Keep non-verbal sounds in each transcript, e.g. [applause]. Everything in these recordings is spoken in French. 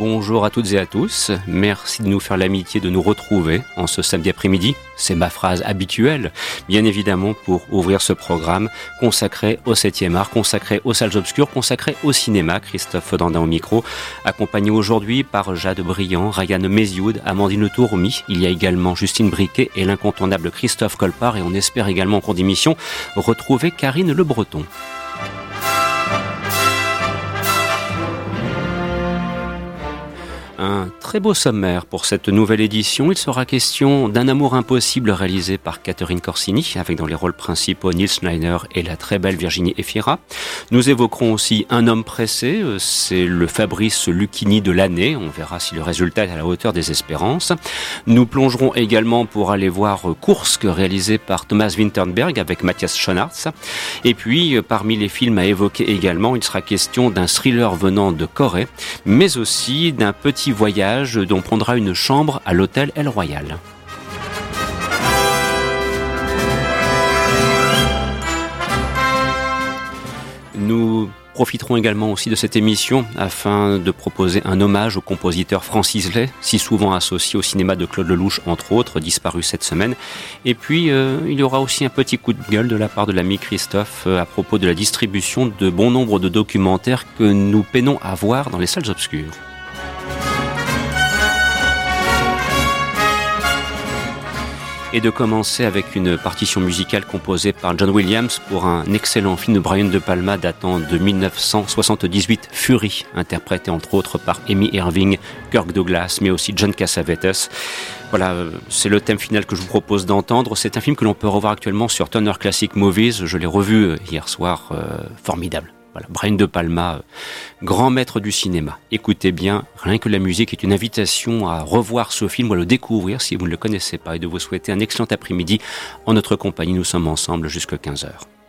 Bonjour à toutes et à tous. Merci de nous faire l'amitié de nous retrouver en ce samedi après-midi. C'est ma phrase habituelle, bien évidemment, pour ouvrir ce programme consacré au 7e art, consacré aux salles obscures, consacré au cinéma. Christophe Dandin au micro, accompagné aujourd'hui par Jade Briand, Ryan Mézioud, Amandine Tourmi. Il y a également Justine Briquet et l'incontournable Christophe Colpart et on espère également en cours d'émission retrouver Karine Le Breton. Un très beau sommaire pour cette nouvelle édition. Il sera question d'un amour impossible réalisé par Catherine Corsini, avec dans les rôles principaux Neil Schneider et la très belle Virginie Efira. Nous évoquerons aussi Un homme pressé, c'est le Fabrice Lucchini de l'année. On verra si le résultat est à la hauteur des espérances. Nous plongerons également pour aller voir Kursk, réalisé par Thomas Winterberg avec Matthias Schonartz. Et puis, parmi les films à évoquer également, il sera question d'un thriller venant de Corée, mais aussi d'un petit voyage dont prendra une chambre à l'hôtel El Royal. Nous profiterons également aussi de cette émission afin de proposer un hommage au compositeur Francis Lay, si souvent associé au cinéma de Claude Lelouch, entre autres, disparu cette semaine. Et puis, euh, il y aura aussi un petit coup de gueule de la part de l'ami Christophe euh, à propos de la distribution de bon nombre de documentaires que nous peinons à voir dans les salles obscures. Et de commencer avec une partition musicale composée par John Williams pour un excellent film de Brian De Palma datant de 1978, Fury, interprété entre autres par Amy Irving, Kirk Douglas, mais aussi John Cassavetes. Voilà, c'est le thème final que je vous propose d'entendre. C'est un film que l'on peut revoir actuellement sur Turner Classic Movies. Je l'ai revu hier soir, euh, formidable. Voilà, Brian De Palma, euh, grand maître du cinéma. Écoutez bien, rien que la musique est une invitation à revoir ce film ou à le découvrir si vous ne le connaissez pas et de vous souhaiter un excellent après-midi en notre compagnie. Nous sommes ensemble jusqu'à 15h.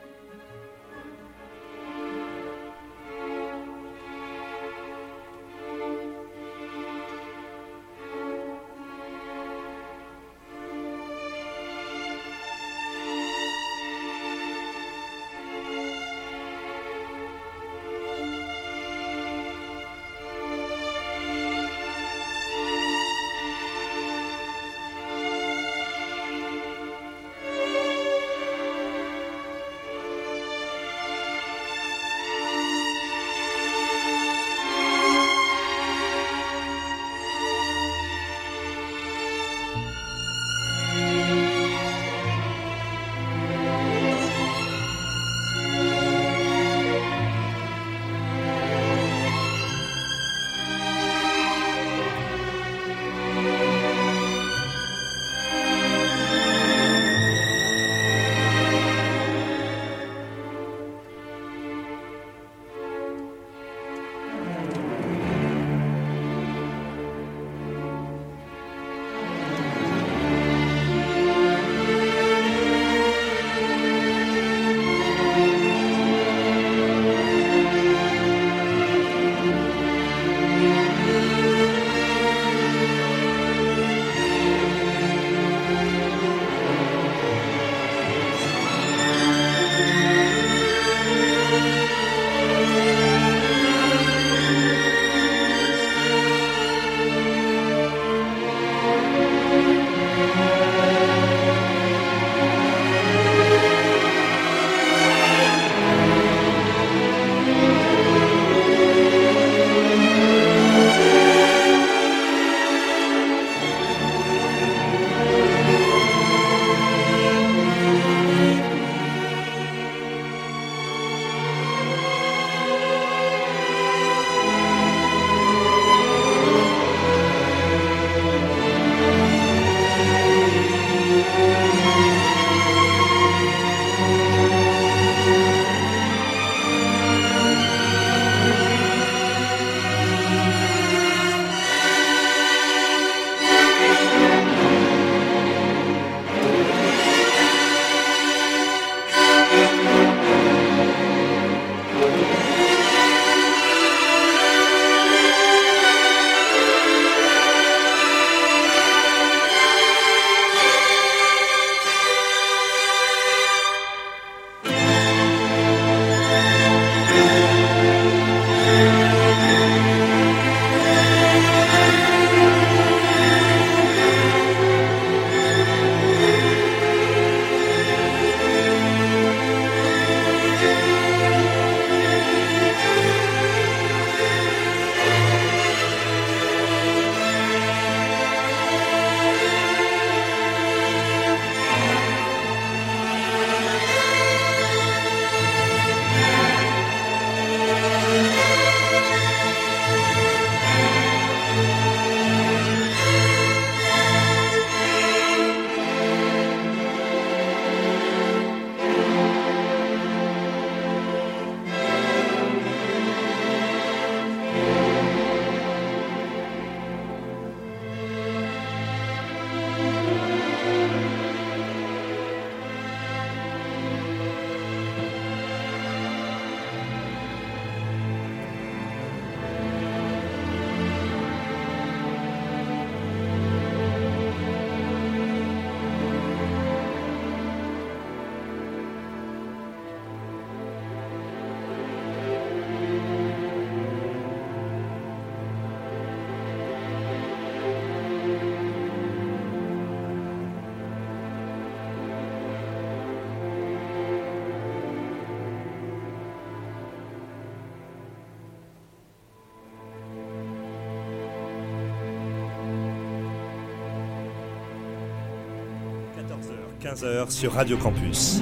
15h sur Radio Campus.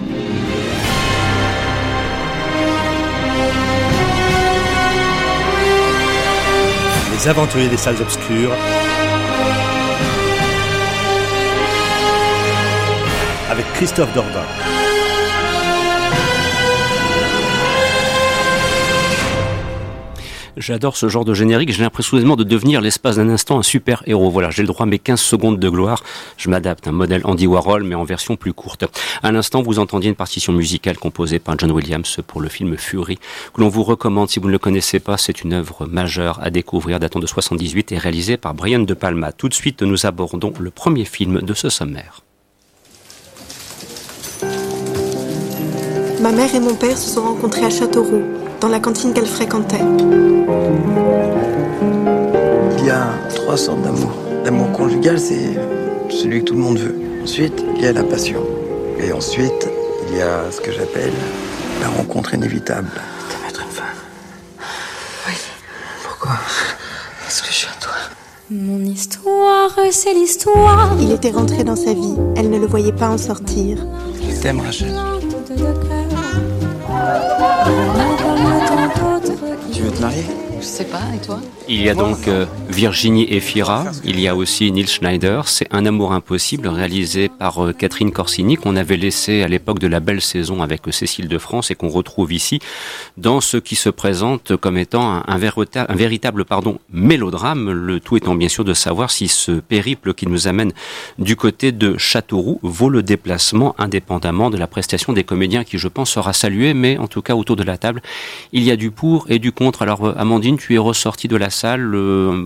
Les aventuriers des salles obscures. Avec Christophe Dordain. J'adore ce genre de générique. J'ai l'impression de devenir l'espace d'un instant un super héros. Voilà, j'ai le droit à mes 15 secondes de gloire. Je m'adapte, un modèle Andy Warhol, mais en version plus courte. À l'instant, vous entendiez une partition musicale composée par John Williams pour le film Fury, que l'on vous recommande si vous ne le connaissez pas. C'est une œuvre majeure à découvrir, datant de 78 et réalisée par Brian De Palma. Tout de suite, nous abordons le premier film de ce sommaire. Ma mère et mon père se sont rencontrés à Châteauroux dans la cantine qu'elle fréquentait. Il y a trois sortes d'amour. L'amour conjugal, c'est celui que tout le monde veut. Ensuite, il y a la passion. Et ensuite, il y a ce que j'appelle la rencontre inévitable. De mettre une femme. Oui. Pourquoi? Parce que je suis à toi. Mon histoire, c'est l'histoire. Il était rentré dans sa vie. Elle ne le voyait pas en sortir. Je t'aime, Rachel. Tu veux te marier Je sais pas, et toi? Il y a donc euh, Virginie Efira, il y a aussi Neil Schneider, c'est Un amour impossible réalisé par euh, Catherine Corsini qu'on avait laissé à l'époque de la belle saison avec euh, Cécile de France et qu'on retrouve ici dans ce qui se présente comme étant un, véritable pardon, mélodrame, le tout étant bien sûr de savoir si ce périple qui nous amène du côté de Châteauroux vaut le déplacement indépendamment de la prestation des comédiens qui je pense sera saluée, mais en tout cas autour de la table il y a du pour et du contre. Alors Amandine, tu es ressortie de la salle, euh,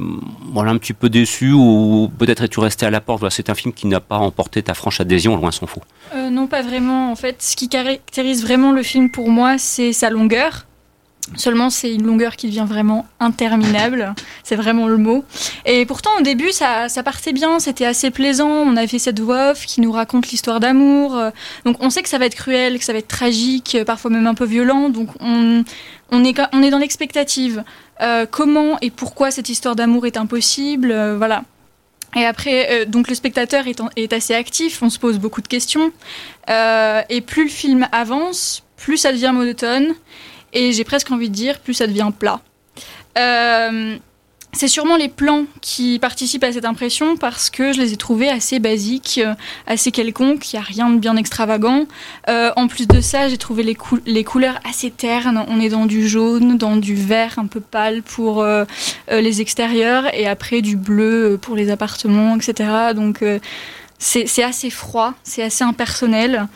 voilà, un petit peu déçue ou peut-être es-tu restée à la porte? Voilà, c'est un film qui n'a pas emporté ta franche adhésion, loin s'en faut. Euh, non, pas vraiment. En fait, ce qui caractérise vraiment le film pour moi, c'est sa longueur. Seulement, c'est une longueur qui devient vraiment interminable. [laughs] C'est vraiment le mot. Et pourtant, au début, ça, ça partait bien. C'était assez plaisant. On avait cette voix off qui nous raconte l'histoire d'amour. Donc, on sait que ça va être cruel, que ça va être tragique, parfois même un peu violent. Donc, on, on, est, on est dans l'expectative. Euh, comment et pourquoi cette histoire d'amour est impossible euh, Voilà. Et après, euh, donc le spectateur est, est, assez actif, on se pose beaucoup de questions. Et plus le film avance, plus ça devient monotone. Et j'ai presque envie de dire, plus ça devient plat. Euh, c'est sûrement les plans qui participent à cette impression parce que je les ai trouvés assez basiques, assez quelconques, il n'y a rien de bien extravagant. Euh, en plus de ça, j'ai trouvé les, cou les, couleurs assez ternes. On est dans du jaune, dans du vert un peu pâle pour euh, euh, les extérieurs et après du bleu pour les appartements, etc. Donc c'est assez froid, c'est assez impersonnel.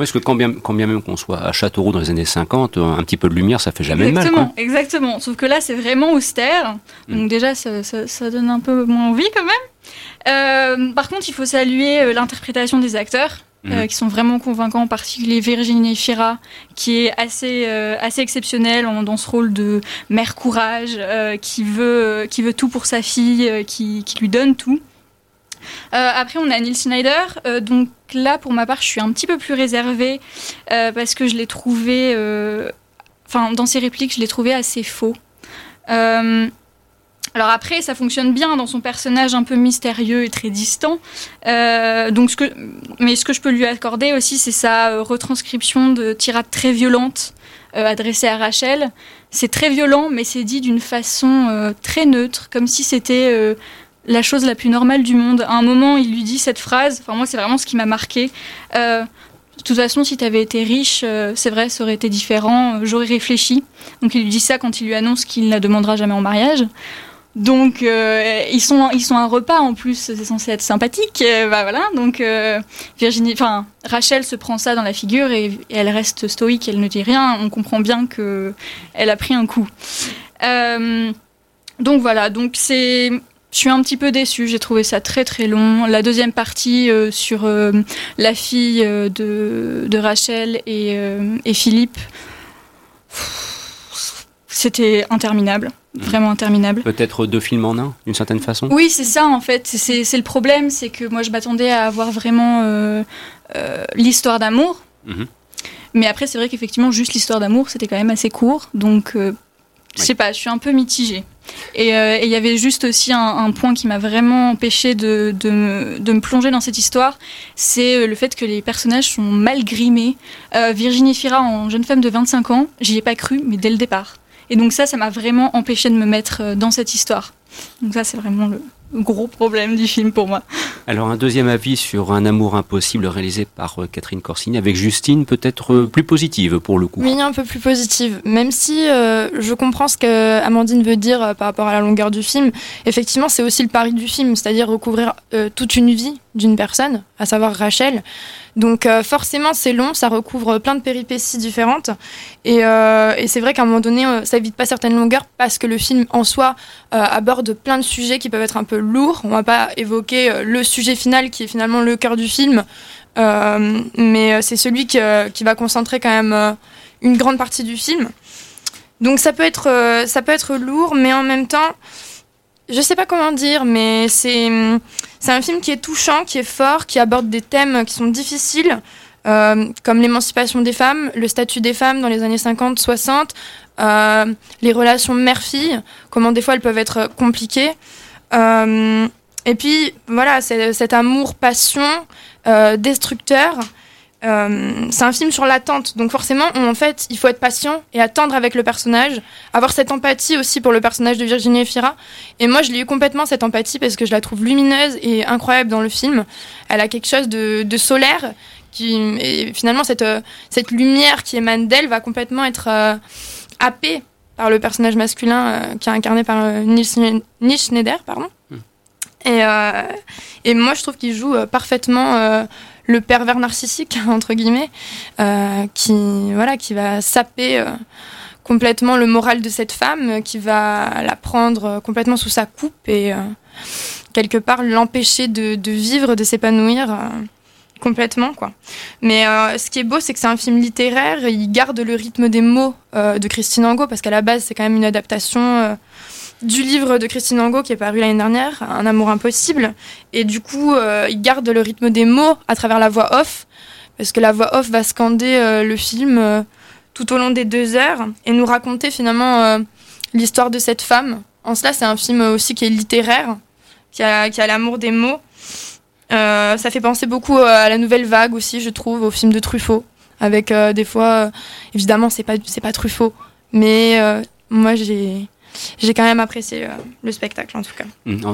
Oui, parce que quand bien, quand bien même qu'on soit à Châteauroux dans les années 50, un petit peu de lumière, ça fait jamais exactement, mal. Quoi. Exactement, sauf que là, c'est vraiment austère. Donc mm. déjà, ça, ça, ça, donne un peu moins envie quand même. Euh, par contre, il faut saluer euh, l'interprétation des acteurs. Mm. Euh, qui sont vraiment convaincants, en particulier Virginie Fira, qui est assez, euh, assez exceptionnelle en, dans ce rôle de mère courage, euh, qui, veut, qui veut tout pour sa fille, qui, qui lui donne tout. Euh, après, on a Neil Schneider. Euh, donc là, pour ma part, je suis un petit peu plus réservée euh, parce que je l'ai trouvé. Enfin, dans ses répliques, je l'ai trouvé assez faux. Alors après, ça fonctionne bien dans son personnage un peu mystérieux et très distant. Donc ce que, mais ce que je peux lui accorder aussi, c'est sa retranscription de tirades très violentes adressées à Rachel. C'est très violent, mais c'est dit d'une façon très neutre, comme si c'était la chose la plus normale du monde. À un moment, il lui dit cette phrase. Enfin, moi, c'est vraiment ce qui m'a marqué. Euh, de toute façon, si tu avais été riche, euh, c'est vrai, ça aurait été différent. J'aurais réfléchi. Donc, il lui dit ça quand il lui annonce qu'il ne la demandera jamais en mariage. Donc euh, ils sont ils sont un repas en plus, c'est censé être sympathique. Bah voilà, donc Virginie, enfin Rachel se prend ça dans la figure et, et, elle reste stoïque, elle ne dit rien. On comprend bien que elle a pris un coup. donc voilà, donc c'est je suis un petit peu déçue, j'ai trouvé ça très très long. La deuxième partie euh, sur euh, la fille euh, de, de, Rachel et, et Philippe, c'était interminable, vraiment interminable. Peut-être deux films en un, d'une certaine façon? Oui, c'est ça en fait, c'est le problème, c'est que moi je m'attendais à avoir vraiment l'histoire d'amour. Mm -hmm. Mais après, c'est vrai qu'effectivement, juste l'histoire d'amour, c'était quand même assez court, donc je sais pas, je suis un peu mitigée. Et euh, il y avait juste aussi un, point qui m'a vraiment empêché de, de, me- plonger dans cette histoire, c'est euh, le fait que les personnages sont mal grimés. Euh, Virginie Fira en jeune femme de 25 ans, j'y ai pas cru, mais dès le départ. Et donc ça, ça m'a vraiment empêché de me mettre dans cette histoire. Donc ça, c'est vraiment le gros problème du film pour moi. Alors un deuxième avis sur Un amour impossible réalisé par euh, Catherine Corsini avec Justine, peut-être euh, plus positive pour le coup. Oui, un peu plus positive. Même si euh, je comprends ce que Amandine veut dire euh, par rapport à la longueur du film, effectivement, c'est aussi le pari du film, c'est-à-dire recouvrir euh, toute une vie d'une personne, à savoir Rachel. Donc euh, forcément, c'est long, ça recouvre plein de péripéties différentes. Et, euh, c'est vrai qu'à un moment donné, euh, ça évite pas certaines longueurs parce que le film en soi aborde plein de sujets qui peuvent être un peu lourds. On va pas évoquer le sujet final qui est finalement le cœur du film, mais c'est celui qui, va concentrer quand même une grande partie du film. Donc ça peut être, ça peut être lourd, mais en même temps, je sais pas comment dire, mais c'est, un film qui est touchant, qui est fort, qui aborde des thèmes qui sont difficiles, euh, comme l'émancipation des femmes, le statut des femmes dans les années 50, 60, euh, les relations mère-fille, comment des fois elles peuvent être compliquées. Euh, et puis voilà, cet amour-passion euh, destructeur. Euh, c'est un film sur l'attente, donc forcément, on- en fait, il faut être patient et attendre avec le personnage, avoir cette empathie aussi pour le personnage de Virginie Efira. Et moi, je l'ai eu complètement cette empathie parce que je la trouve lumineuse et incroyable dans le film. Elle a quelque chose de, de solaire qui, et finalement, cette, euh, cette lumière qui émane d'elle va complètement être euh, happée par le personnage masculin euh, qui est incarné par Nils, Schne- Nils Schneider, pardon. Et, euh, et moi, je trouve qu'il joue parfaitement le pervers narcissique [laughs] entre guillemets, euh, qui voilà, qui va saper euh, complètement le moral de cette femme, euh, qui va la prendre complètement sous sa coupe et quelque part l'empêcher de, vivre, de s'épanouir. complètement quoi. Mais ce qui est beau, c'est que c'est un film littéraire. Il garde le rythme des mots de Christine Angot parce qu'à la base, c'est quand même une adaptation du livre de Christine Angot qui est paru l'année dernière, Un amour impossible. Et du coup, euh, il garde le rythme des mots à travers la voix off parce que la voix off va scander euh, le film euh, tout au long des deux heures et nous raconter finalement l'histoire de cette femme. En cela, c'est un film aussi qui est littéraire, qui a, l'amour des mots. Ça fait penser beaucoup à la nouvelle vague aussi, je trouve, au film de Truffaut, avec des fois, évidemment, c'est pas c'est pas Truffaut, mais moi j'ai j'ai quand même apprécié euh, le spectacle en tout cas. Mm, En,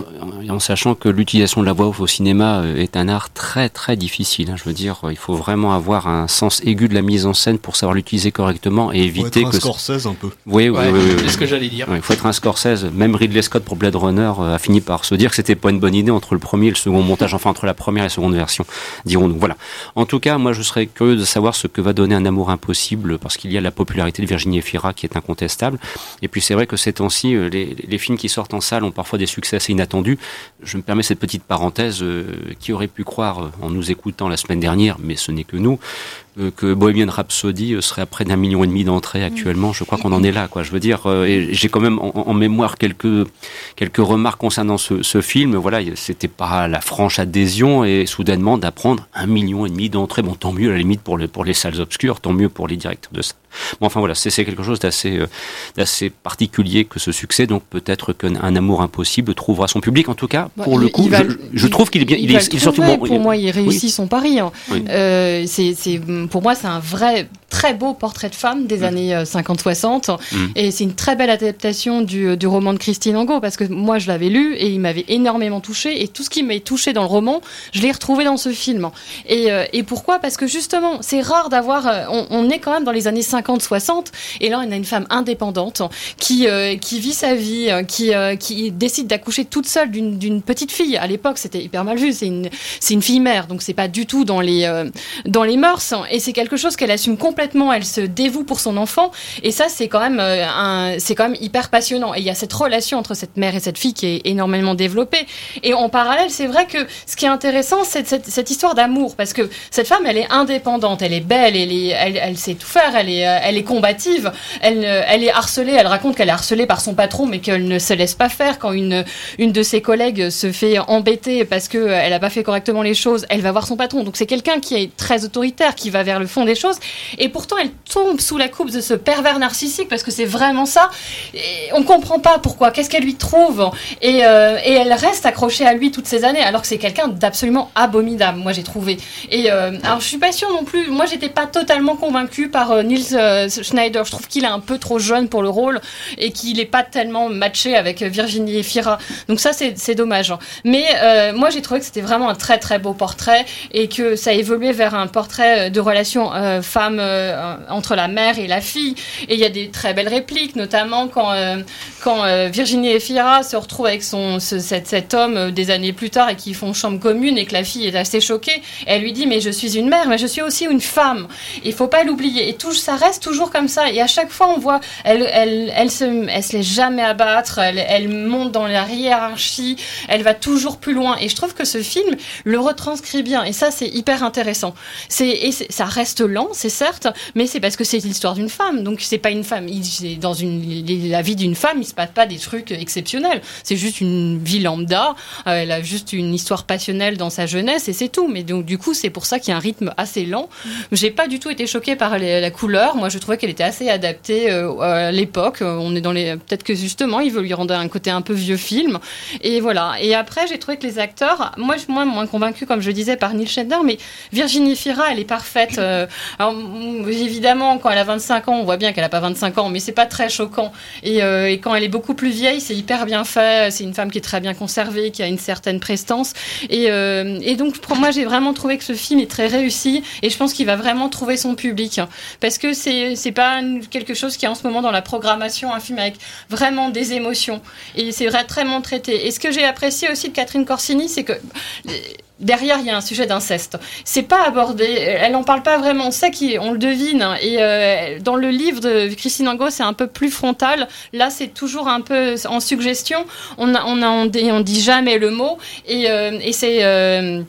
en- en sachant que l'utilisation de la voix off au cinéma euh, est un art très très difficile. hein. Je veux dire, il faut vraiment avoir un sens aigu de la mise en scène pour savoir l'utiliser correctement et Faut éviter être un que. Scorsese un peu. Oui, oui, Ouais, oui, oui, c'est ce que j'allais dire. Ouais, Il faut être un Scorsese. Même Ridley Scott pour Blade Runner euh, a fini par se dire que c'était pas une bonne idée entre le premier et le second montage, enfin entre la première et la seconde version, dirons-nous. Voilà. En tout cas, moi, je serais curieux de savoir ce que va donner un amour impossible, parce qu'il y a la popularité de Virginie Efira qui est incontestable. Et puis c'est vrai que ces euh, les, films qui sortent en salle ont parfois des succès assez inattendus. Je me permets cette petite parenthèse. euh, qui aurait pu croire, euh, en nous écoutant la semaine dernière, mais ce n'est que nous, que Bohemian Rhapsody euh, serait à près d'un million et demi d'entrées actuellement. Je crois qu'on en est là, quoi. Je veux dire, euh, et j'ai quand même en, en mémoire quelques quelques remarques concernant ce, ce film. Voilà, c'était pas la franche adhésion et soudainement d'apprendre un million et demi d'entrées. Bon, tant mieux à la limite pour les pour les salles obscures, tant mieux pour les directeurs de salle. Bon, enfin voilà, c'est quelque chose d'assez euh, d'assez particulier que ce succès. Donc peut-être qu'un un amour impossible trouvera son public. En tout cas, Bah, pour le coup, va je, le- je il- trouve qu'il est bien. il est, il surtout bon. Pour moi, il réussit Oui. son pari. hein. Oui. Euh, c'est- pour moi, c'est un vrai très beau portrait de femme des années euh, 50-60. Mm. Et c'est une très belle adaptation du, du roman de Christine Angot, parce que moi, je l'avais lu et il m'avait énormément touché. Et tout ce qui m'a touché dans le roman, je l'ai retrouvé dans ce film. Et, euh, et pourquoi? Parce que justement, c'est rare d'avoir. euh, on, on est quand même dans les années 50-60. Et là, on a une femme indépendante qui, euh, qui vit sa vie, euh, qui, euh, qui décide d'accoucher toute seule d'une petite fille. À l'époque, c'était hyper mal vu. C'est une, une fille mère, donc c'est pas du tout dans les, euh, dans les mœurs. Et c'est quelque chose qu'elle assume complètement. Elle se dévoue pour son enfant. Et ça, c'est quand même euh, c'est quand même hyper passionnant. Et il y a cette relation entre cette mère et cette fille qui est énormément développée. Et en parallèle, c'est vrai que ce qui est intéressant, c'est cette, histoire d'amour, parce que cette femme, elle est indépendante, elle est belle, elle, elle, sait tout faire, elle est, euh, elle est combative, elle, elle est harcelée, elle raconte qu'elle est harcelée par son patron, mais qu'elle ne se laisse pas faire. Quand une, une de ses collègues se fait embêter parce qu'elle n'a pas fait correctement les choses, elle va voir son patron. Donc c'est quelqu'un qui est très autoritaire, qui va vers le fond des choses. Pourtant elle tombe sous la coupe de ce pervers narcissique parce que c'est vraiment ça. Et on comprend pas pourquoi. Qu'est-ce qu'elle lui trouve et, euh, et, elle reste accrochée à lui toutes ces années alors que c'est quelqu'un d'absolument abominable. Moi j'ai trouvé. Et euh, alors je suis pas sûre non plus. Moi j'étais pas totalement convaincue par euh, Nils Schneider. Je trouve qu'il est un peu trop jeune pour le rôle et qu'il est pas tellement matché avec Virginie Efira. Donc ça c'est dommage. Mais moi j'ai trouvé que c'était vraiment un très très beau portrait et que ça a évolué vers un portrait de relation femme entre la mère et la fille. Et il y a des très belles répliques, notamment quand, euh, quand euh, Virginie Efira se retrouve avec son, cet, cet, homme euh, des années plus tard et qui font chambre commune et que la fille est assez choquée. elle lui dit Mais je suis une mère, mais je suis aussi une femme. Il faut pas l'oublier. Et tout, ça reste toujours comme ça. Et à chaque fois, on voit, elle, elle, elle, se, elle se laisse jamais abattre, elle, elle monte dans la hiérarchie, elle va toujours plus loin. Et je trouve que ce film le retranscrit bien. Et ça, c'est hyper intéressant. C'est, ça reste lent, c'est certes, mais c'est parce que c'est l'histoire d'une femme. Donc c'est pas une femme. Dans la vie d'une femme, il se passe pas des trucs exceptionnels. C'est juste une vie lambda. Euh, elle a juste une histoire passionnelle dans sa jeunesse et c'est tout. Mais donc du coup, c'est pour ça qu'il y a un rythme assez lent. J'ai pas du tout été choquée par la couleur. Moi, je trouvais qu'elle était assez adaptée euh, à l'époque. On est dans les peut-être que justement, il veut lui rendre un côté un peu vieux film. Et voilà. Et après, j'ai trouvé que les acteurs, moi, moins moins convaincue, comme je disais, par Neil Schneider, mais Virginie Fira, elle est parfaite. Euh, alors, évidemment, quand elle a 25 ans, on voit bien qu'elle a pas 25 ans, mais c'est pas très choquant. Euh, et, quand elle est beaucoup plus vieille, c'est hyper bien fait. C'est une femme qui est très bien conservée, qui a une certaine prestance. Et, euh, donc, pour moi, j'ai vraiment trouvé que ce film est très réussi. Et je pense qu'il va vraiment trouver son public. Parce que c'est, c'est pas quelque chose qui est en ce moment dans la programmation, un film avec vraiment des émotions. Et c'est très traité. Et ce que j'ai apprécié aussi de Catherine Corsini, c'est que derrière il y a un sujet d'inceste. C'est pas abordé, elle en parle pas vraiment. On sait qu'on le devine. Et euh, dans le livre de Christine Angot, c'est un peu plus frontal. Là, c'est toujours un peu en suggestion. On a, on, a, on, dit, jamais le mot et, euh, et c'est euh,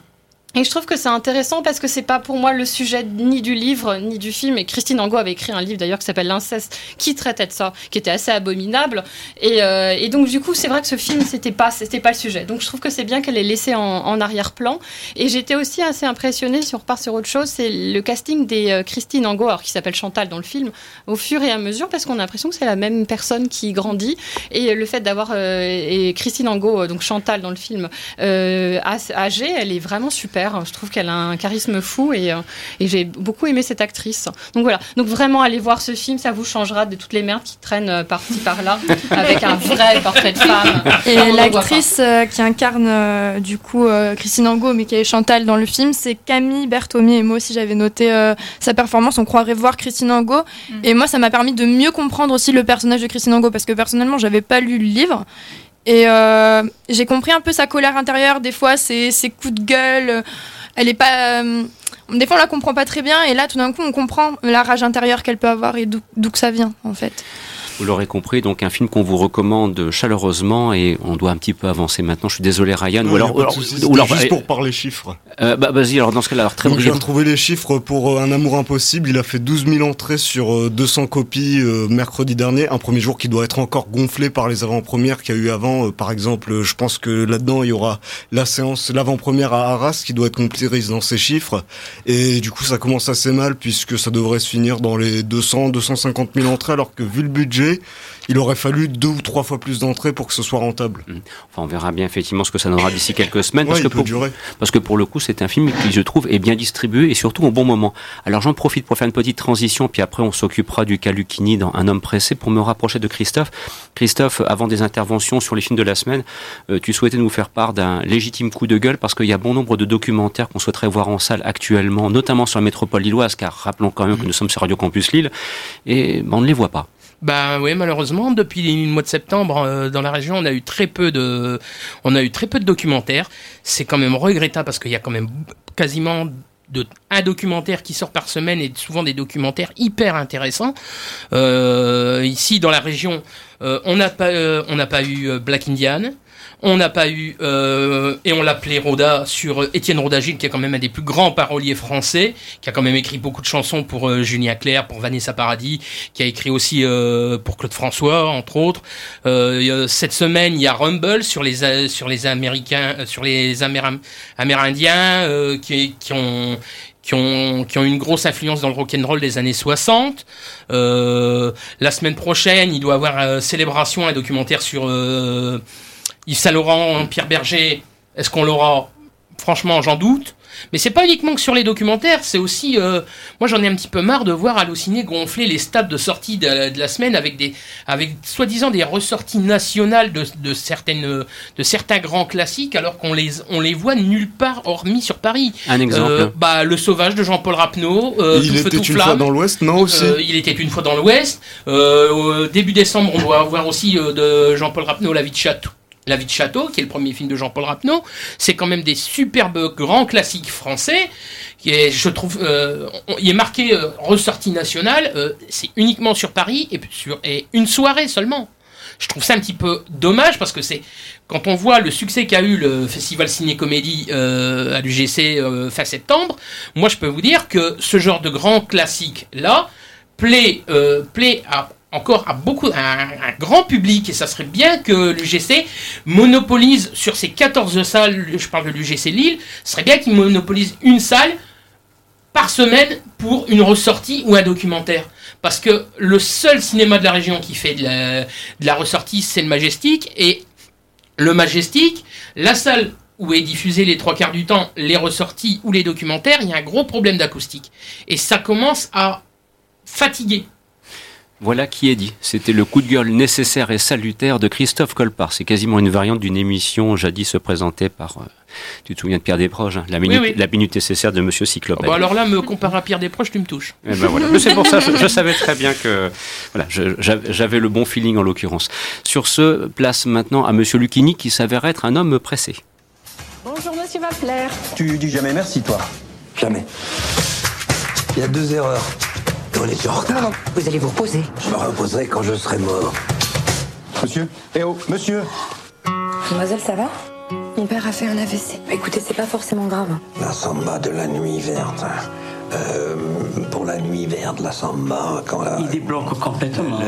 et je trouve que c'est intéressant parce que c'est pas pour moi le sujet ni du livre ni du film. Et Christine Angot avait écrit un livre d'ailleurs qui s'appelle L'inceste qui traitait de ça, qui était assez abominable. Et, euh, donc du coup, c'est vrai que ce film c'était pas c'était pas le sujet. Donc je trouve que c'est bien qu'elle ait laissé en, arrière-plan. Et j'étais aussi assez impressionnée si on sur autre chose, c'est le casting des euh, Christine Angot, alors qui s'appelle Chantal dans le film, au fur et à mesure parce qu'on a l'impression que c'est la même personne qui grandit. Et le fait d'avoir euh, et Christine Angot, donc Chantal dans le film, âgée, elle est vraiment super. Je trouve qu'elle a un charisme fou et, euh, et j'ai beaucoup aimé cette actrice. Donc voilà. Donc vraiment, allez voir ce film, ça vous changera de toutes les merdes qui traînent euh, par-ci par-là [laughs] avec un vrai portrait de femme. Et l'actrice euh, qui incarne du coup Christine Angot, mais qui est Chantal dans le film, c'est Camille Berthomier. Et moi aussi, j'avais noté sa performance. On croirait voir Christine Angot. Mm. Et moi, ça m'a permis de mieux comprendre aussi le personnage de Christine Angot parce que personnellement, j'avais pas lu le livre. Et euh, j'ai compris un peu sa colère intérieure, des fois, ses, coups de gueule. Elle est pas. Euh, des fois, on la comprend pas très bien, et là, tout d'un coup, on comprend la rage intérieure qu'elle peut avoir et d'où que ça vient, en fait. Vous l'aurez compris, donc un film qu'on vous recommande chaleureusement et on doit un petit peu avancer maintenant. Je suis désolé Ryan. ou alors, ou alors juste pour parler chiffres. Euh, bah, vas-y, alors dans ce cas-là, alors très J'ai retrouvé les chiffres pour euh, Un amour impossible. Il a fait 12 000 entrées sur 200 euh, copies euh, mercredi dernier. Un premier jour qui doit être encore gonflé par les avant-premières qu'il y a eu avant. par exemple, je pense que là-dedans, il y aura la séance, l'avant-première à Arras qui doit être comprise dans ces chiffres. Et du coup, ça commence assez mal puisque ça devrait se finir dans les 200, 250 000 entrées alors que vu le budget, il aurait fallu deux ou trois fois plus d'entrées pour que ce soit rentable. Mmh. Enfin, on verra bien effectivement ce que ça donnera d'ici quelques semaines. parce, que pour, parce que pour le coup, c'est un film qui, je trouve, est bien distribué et surtout au bon moment. Alors j'en profite pour faire une petite transition, puis après on s'occupera du Caluchini dans Un homme pressé pour me rapprocher de Christophe. Christophe, avant des interventions sur les films de la semaine, euh, tu souhaitais nous faire part d'un légitime coup de gueule parce qu'il y a bon nombre de documentaires qu'on souhaiterait voir en salle actuellement, notamment sur la métropole lilloise, car rappelons quand même que nous sommes sur Radio Campus Lille, et ben, on ne les voit pas. Bah oui, malheureusement, depuis le mois de septembre, euh, dans la région, on a eu très peu de, on a eu très peu de documentaires. C'est quand même regrettable parce qu'il y a quand même quasiment de, un documentaire qui sort par semaine et souvent des documentaires hyper intéressants. Euh, ici, dans la région, euh, on n'a pas, on n'a pas eu Black Indian. On n'a pas eu, euh, et on l'appelait Roda sur euh, Étienne Rodagil, qui est quand même un des plus grands paroliers français, qui a quand même écrit beaucoup de chansons pour euh, Julien Clerc, pour Vanessa Paradis, qui a écrit aussi euh, pour Claude François, entre autres. Euh, cette semaine, il y a Rumble sur les sur les Américains, sur les Amérindiens, qui, qui ont qui ont, qui ont une grosse influence dans le rock'n'roll des années 60. Euh, la semaine prochaine, il doit avoir euh, Célébration, un documentaire sur euh, Yves Saint Laurent, Pierre Berger. Est-ce qu'on l'aura Franchement, j'en doute. Mais c'est pas uniquement que sur les documentaires, c'est aussi, euh, moi j'en ai un petit peu marre de voir Allociné gonfler les stades de sortie de, la- de la semaine avec des, avec soi-disant des ressorties nationales de, de certaines, de certains grands classiques, alors qu'on les, on les voit nulle part hormis sur Paris. Un exemple. Euh, bah, Le Sauvage de Jean-Paul Rapneau. euh, Il Tout feu, était tout une flamme. fois dans l'Ouest, non aussi Euh, il était une fois dans l'Ouest. Euh, au début décembre, on doit avoir aussi euh, de Jean-Paul Rapneau La vie de château. La vie de château, qui est le premier film de Jean-Paul Rapneau, c'est quand même des superbes grands classiques français. Qui est, je trouve, euh, il est marqué euh, ressortie euh, c'est uniquement sur Paris et une soirée seulement. Je trouve ça un petit peu dommage parce que c'est quand on voit le succès qu'a eu le festival ciné-comédie euh, à l'UGC fin septembre. Moi, je peux vous dire que ce genre de grand classique là plaît plaît à encore à beaucoup un grand public et ça serait bien que l'UGC monopolise sur ces 14 salles, je parle de l'UGC Lille, ce serait bien qu'il monopolise une salle par semaine pour une ressortie ou un documentaire. Parce que le seul cinéma de la région qui fait de la, de la ressortie, c'est le Majestic. Et le Majestic, la salle où est diffusé les trois quarts du temps les ressorties ou les documentaires, il y a un gros problème d'acoustique. Et ça commence à fatiguer. Voilà qui est dit. C'était le coup de gueule nécessaire et salutaire de Christophe Colpart. C'est quasiment une variante d'une émission jadis présentée par, euh, tu te souviens de Pierre Desproges, hein, la, minute, oui. la minute nécessaire de Monsieur Cyclope. Bon, alors là, me comparer à Pierre Desproges, tu me touches. Eh ben voilà. Mais c'est pour ça, je, je savais très bien que voilà, j'avais le bon feeling en l'occurrence. Sur ce, place maintenant à Monsieur Lucchini qui s'avère être un homme pressé. Bonjour Monsieur Vapler. Tu dis jamais merci, toi Jamais. Il y a deux erreurs. On est en retard. Vous allez vous reposer. Je me reposerai quand je serai mort. Monsieur Eh oh, monsieur Mademoiselle, ça va? Mon père a fait un AVC. Écoutez, c'est pas forcément grave. La samba de la nuit verte. Euh, pour la nuit verte, la samba, quand la... Il débloque complètement.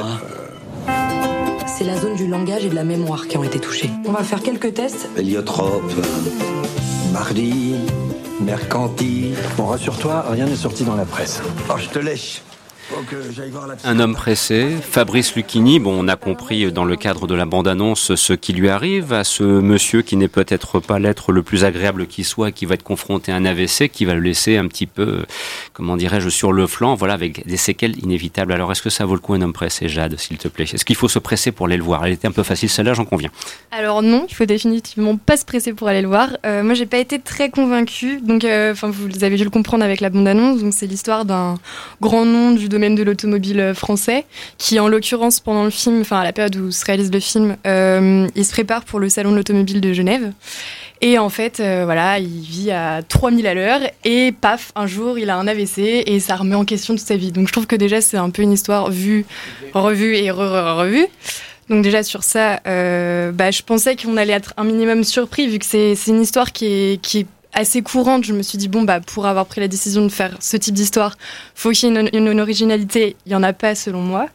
C'est la zone du langage et de la mémoire qui ont été touchées. On va faire quelques tests. Héliotrope, mardi, mercantile. Bon, rassure-toi, rien n'est sorti dans la presse. Oh, je te lèche. Un homme pressé, Fabrice Lucchini. Bon, on a compris dans le cadre de la bande-annonce ce qui lui arrive à ce monsieur qui n'est peut-être pas l'être le plus agréable qui soit, qui va être confronté à un AVC, qui va le laisser un petit peu, comment dirais-je, sur le flanc, voilà, avec des séquelles inévitables. Alors, est-ce que ça vaut le coup un homme pressé, Jade, s'il te plaît? Est-ce qu'il faut se presser pour aller le voir? Elle était un peu facile, celle-là, j'en conviens. Alors non, il faut définitivement pas se presser pour aller le voir. Euh, moi, j'ai pas été très convaincue. Donc, euh, enfin, vous avez dû le comprendre avec la bande-annonce. Donc, c'est l'histoire d'un grand nom du domaine de l'automobile euh, français, qui, en l'occurrence, pendant le film, enfin à la période où se réalise le film, euh, il se prépare pour le salon de l'automobile de Genève. Et en fait, euh, voilà, il vit à 3000 à l'heure et paf, un jour, il a un AVC et ça remet en question toute sa vie. Donc je trouve que déjà, c'est un peu une histoire vue, revue et re-re-revue. Donc déjà sur ça, bah, je pensais qu'on allait être un minimum surpris vu que c'est une histoire qui est, qui est assez courante. Je me suis dit, bon, bah, pour avoir pris la décision de faire ce type d'histoire, faut qu'il y ait une, originalité. Il n'y en a pas selon moi.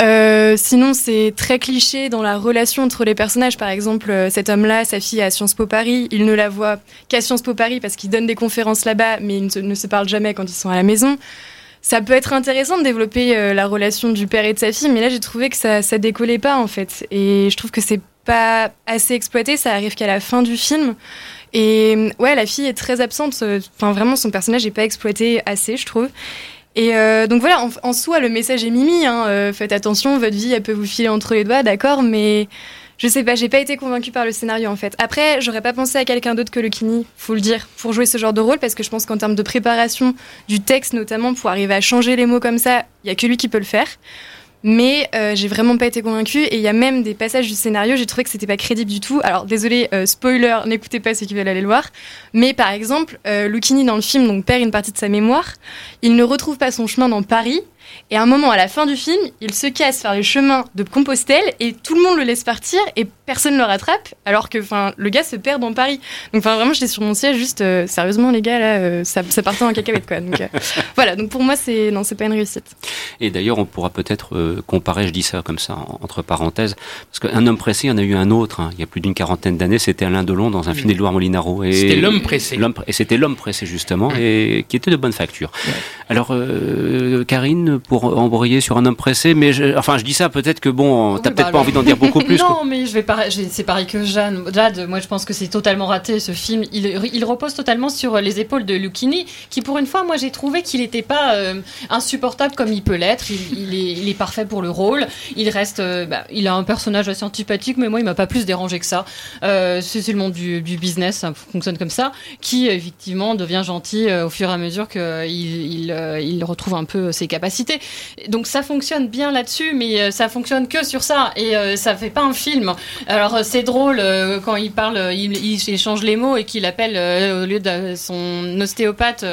Euh, sinon, c'est très cliché dans la relation entre les personnages. Par exemple, euh, cet homme-là, sa fille à Sciences Po Paris, il ne la voit qu'à Sciences Po Paris parce qu'il donne des conférences là-bas, mais ils ne se parlent jamais quand ils sont à la maison. Ça peut être intéressant de développer euh, la relation du père et de sa fille, mais là, j'ai trouvé que ça, ça décollait pas, en fait. Et je trouve que c'est pas assez exploité, ça arrive qu'à la fin du film. Et ouais, la fille est très absente. euh, Enfin, vraiment, son personnage n'est pas exploité assez, je trouve. Et euh, donc voilà, en, en soi, le message est mimi. Hein, euh, faites attention, votre vie, elle peut vous filer entre les doigts, d'accord, mais je sais pas, j'ai pas été convaincue par le scénario en fait. Après, j'aurais pas pensé à quelqu'un d'autre que le Kini, faut le dire, pour jouer ce genre de rôle, parce que je pense qu'en termes de préparation du texte, notamment pour arriver à changer les mots comme ça, il y a que lui qui peut le faire. Mais euh, j'ai vraiment pas été convaincue et il y a même des passages du scénario, j'ai trouvé que c'était pas crédible du tout. Alors désolé, euh, spoiler, n'écoutez pas ceux qui veulent aller le voir. Mais par exemple, euh, dans le film donc perd une partie de sa mémoire. Il ne retrouve pas son chemin dans Paris Et à un moment, à la fin du film, il se casse faire le chemin de Compostelle et tout le monde le laisse partir et personne ne le rattrape, alors que le gars se perd dans Paris. Donc vraiment, j'étais sur mon siège juste, euh, sérieusement les gars, là, euh, ça, ça partait en cacahuète quoi. Donc euh, [laughs] voilà, donc pour moi, c'est non, c'est pas une réussite. Et d'ailleurs, on pourra peut-être comparer, je dis ça comme ça entre parenthèses, parce qu'un homme pressé, il y en a eu un autre, hein, il y a plus d'une quarantaine d'années, c'était Alain Delon dans un film d'Edouard Molinaro. C'était l'homme pressé. Et c'était l'homme pressé justement, et qui était de bonne facture. Alors, Karine, pour embrayer sur un homme pressé, mais je, enfin, je dis ça peut-être que bon, t'as peut-être bah, pas envie d'en dire beaucoup [laughs] plus. non, mais je vais c'est pareil que Jeanne. Jade, moi je pense que c'est totalement raté ce film. Il, il, repose totalement sur les épaules de Lucchini, qui pour une fois, moi j'ai trouvé qu'il n'était pas euh, insupportable comme il peut l'être. Il, il, est, parfait pour le rôle. Il reste, euh, bah, il a un personnage assez antipathique, mais moi il m'a pas plus dérangé que ça. Euh, c'est le monde du, business, ça fonctionne comme ça, qui effectivement devient gentil au fur et à mesure qu'il il, il, retrouve un peu ses capacités. Donc ça fonctionne bien là-dessus, mais ça fonctionne que sur ça et ça fait pas un film. Alors c'est drôle euh, quand il parle, il, il, échange les mots et qu'il appelle euh, au lieu de son ostéopathe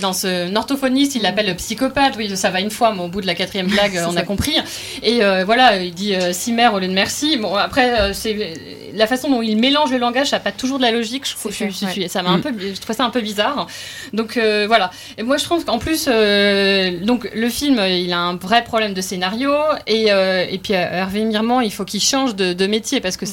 dans ce orthophoniste, il l'appelle psychopathe. Oui, ça va une fois, mais au bout de la quatrième [laughs] blague, on a compris. Et euh, voilà, il dit euh, cimer au lieu de merci. Bon, après, euh, c'est la façon dont il mélange le langage, ça n'a pas toujours de la logique. Je, trouve, ça m'a un mm. peu, je trouve ça un peu bizarre. Donc voilà. Et moi, je trouve qu'en plus, donc le film, il a un vrai problème de scénario. Et, et puis Hervé Mirman, il faut qu'il change de, métier parce que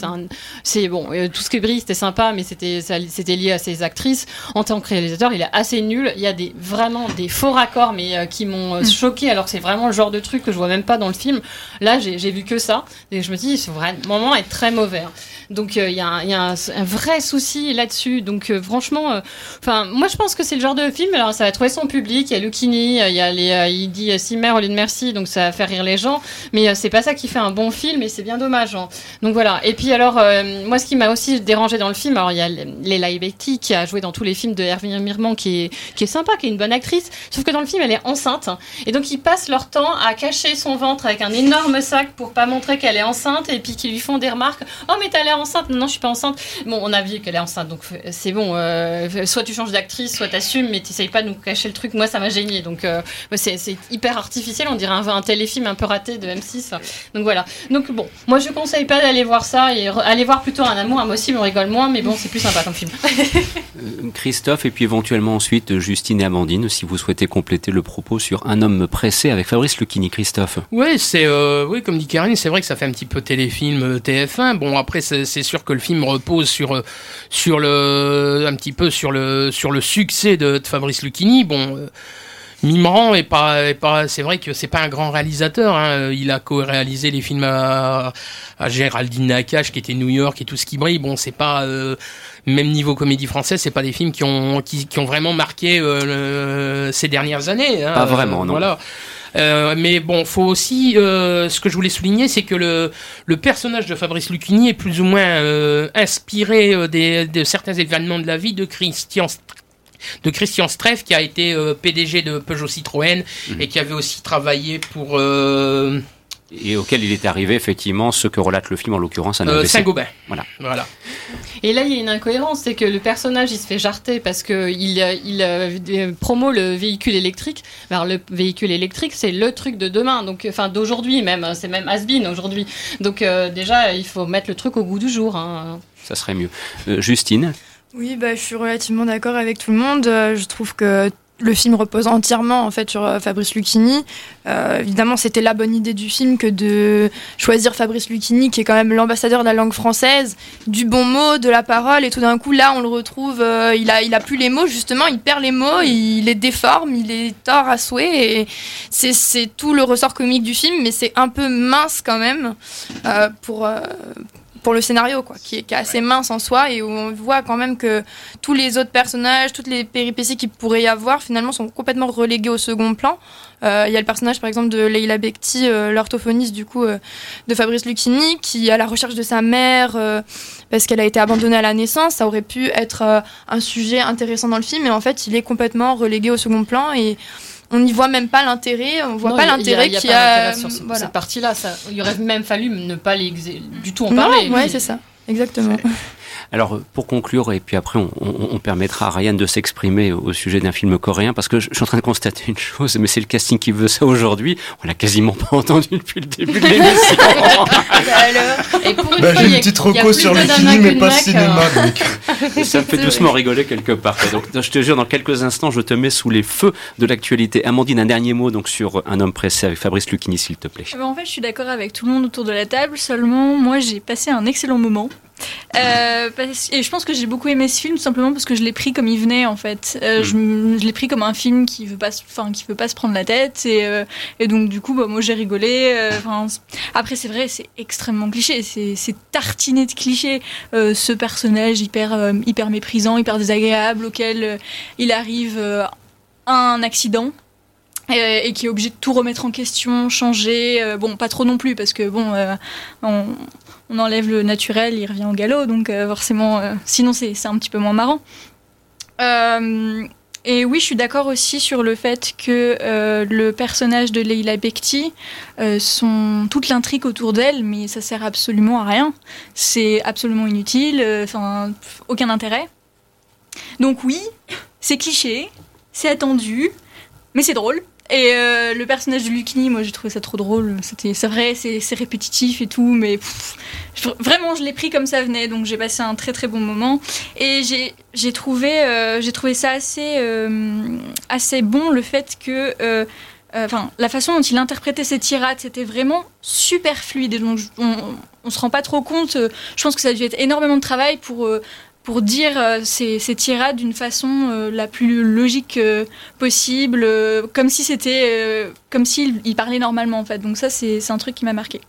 c'est bon. tout ce que brille, c'était sympa, mais c'était c'était lié à ses actrices. En tant que réalisateur, il est assez nul. Il y a des, vraiment des faux raccords, mais euh, qui m'ont euh, mm. choqué, alors que c'est vraiment le genre de truc que je vois même pas dans le film. Là, j'ai vu que ça. Et je me dis, ce moment est très mauvais. Hein. Donc euh, il y a, un, y a un, vrai souci là-dessus. Donc franchement, enfin moi je pense que c'est le genre de film. Alors ça va trouver son public. Il y a Lucchini, il y a les, il dit Simmer au lieu de merci, donc ça va faire rire les gens. Mais c'est pas ça qui fait un bon film et c'est bien dommage. Hein. Donc voilà. Et puis alors moi ce qui m'a aussi dérangé dans le film, alors il y a Leila Bekti qui a joué dans tous les films de Hervé Mirman qui est qui est sympa, qui est une bonne actrice. Sauf que dans le film, elle est enceinte. Et donc, ils passent leur temps à cacher son ventre avec un énorme sac pour pas montrer qu'elle est enceinte. Et puis, qu'ils lui font des remarques. Oh, mais t'as l'air enceinte. Non, je suis pas enceinte. Bon, on a vu qu'elle est enceinte. Donc, c'est bon. Euh, soit tu changes d'actrice, soit t'assumes, mais t'essayes pas de nous cacher le truc. Moi, ça m'a gêné. Donc, euh, c'est hyper artificiel. On dirait un, un, téléfilm un peu raté de M6. Donc, voilà. Donc, bon, moi, je conseille pas d'aller voir ça. Et aller voir plutôt un amour impossible. On rigole moins. Mais bon, c'est plus sympa comme film. [laughs] Euh, Christophe, et puis éventuellement ensuite Justine et Amandine si vous souhaitez compléter le propos sur Un homme pressé avec Fabrice Lucchini, Christophe. Oui, c'est euh, oui, comme dit Karine, c'est vrai que ça fait un petit peu téléfilm euh, TF1. Bon, après, c'est sûr que le film repose sur euh, sur le un petit peu sur le sur le succès de, Fabrice Lucchini. Bon. Mimran est pas, est pas c'est vrai que c'est pas un grand réalisateur. Hein. Il a co-réalisé les films à, à Géraldine Nakache qui était New York et tout ce qui brille. Bon, c'est pas euh, même niveau comédie française, c'est pas des films qui ont qui, qui ont vraiment marqué euh, ces dernières années. Hein. Pas vraiment, non. Voilà. Euh, mais bon, faut aussi, euh, ce que je voulais souligner, c'est que le, le personnage de Fabrice Lucchini est plus ou moins euh, inspiré euh, des, de certains événements de la vie de Christian de Christian Streff, qui a été euh, PDG de Peugeot Citroën mhm. et qui avait aussi travaillé pour euh, et auquel il est arrivé effectivement ce que relate le film en l'occurrence un euh, Saint-Gobain. Voilà. voilà. Et là il y a une incohérence, c'est que le personnage il se fait jarter parce que il, il euh, promo le véhicule électrique. Alors le véhicule électrique c'est le truc de demain, donc enfin d'aujourd'hui même, c'est même has-been aujourd'hui. Donc euh, déjà il faut mettre le truc au goût du jour. Hein. Ça serait mieux. Euh, Justine. Oui, bah, je suis relativement d'accord avec tout le monde. je trouve que le film repose entièrement en fait sur euh, Fabrice Lucchini. Euh, évidemment, c'était la bonne idée du film que de choisir Fabrice Lucchini, qui est quand même l'ambassadeur de la langue française, du bon mot, de la parole, et tout d'un coup là, on le retrouve, euh, il a, il a plus les mots justement, il perd les mots, il les déforme, il est tort à souhait, et c'est tout le ressort comique du film, mais c'est un peu mince quand même pour pour le scénario, quoi, qui est, assez mince en soi et où on voit quand même que tous les autres personnages, toutes les péripéties qu'il pourrait y avoir, finalement, sont complètement relégués au second plan. Euh, il y a le personnage, par exemple, de Leila Bekti, euh, l'orthophoniste du coup euh, de Fabrice Lucchini, qui est à la recherche de sa mère parce qu'elle a été abandonnée à la naissance. Ça aurait pu être un sujet intéressant dans le film, mais en fait, il est complètement relégué au second plan et on n'y voit même pas l'intérêt, on voit pas l'intérêt qu'il y a, sur cette partie-là. Il aurait même fallu ne pas du tout en parler. Ouais, c'est ça, exactement. Alors, pour conclure, et puis après, on, on, on permettra à Ryan de s'exprimer au sujet d'un film coréen, parce que je, je, suis en train de constater une chose, mais c'est le casting qui veut ça aujourd'hui. On l'a quasiment pas entendu depuis le début de [laughs] l'émission. bah, J'ai une petite reco sur le film, mais pas cinéma. Euh... Donc. [laughs] ça me fait doucement rigoler quelque part. Donc, je te jure, dans quelques instants, je te mets sous les feux de l'actualité. Amandine, un dernier mot donc sur Un homme pressé avec Fabrice Lucchini, s'il te plaît. en fait, je suis d'accord avec tout le monde autour de la table, seulement moi, j'ai passé un excellent moment. Euh, et je pense que j'ai beaucoup aimé ce film tout simplement parce que je l'ai pris comme il venait en fait. Euh, mm. Je, je l'ai pris comme un film qui veut pas, enfin qui veut pas se prendre la tête et, euh, et donc du coup bah, moi j'ai rigolé. Après c'est vrai c'est extrêmement cliché, c'est tartiné de clichés. ce personnage hyper hyper méprisant, hyper désagréable auquel il arrive un accident et, qui est obligé de tout remettre en question, changer. Bon, pas trop non plus, parce que bon, euh, on, on, enlève le naturel, il revient au galop, donc euh, forcément, sinon c'est un petit peu moins marrant. et oui, je suis d'accord aussi sur le fait que le personnage de Leila Bekti, toute l'intrigue autour d'elle, mais ça sert absolument à rien. C'est absolument inutile, enfin, aucun intérêt. Donc oui, c'est cliché, c'est attendu, mais c'est drôle. Et euh, le personnage de Lucini, moi j'ai trouvé ça trop drôle. C'était, c'est vrai, c'est, répétitif et tout, mais vraiment je l'ai pris comme ça venait, donc j'ai passé un très très bon moment. Et j'ai, trouvé, euh, j'ai trouvé ça assez, euh, assez bon le fait que, enfin, la façon dont il interprétait ses tirades, c'était vraiment super fluide. Et donc on, on se rend pas trop compte. je pense que ça a dû être énormément de travail pour pour dire euh, ces, ces, tirades d'une façon euh, la plus logique euh, possible, comme si c'était, comme s'il il parlait normalement en fait. Donc ça, c'est un truc qui m'a marqué.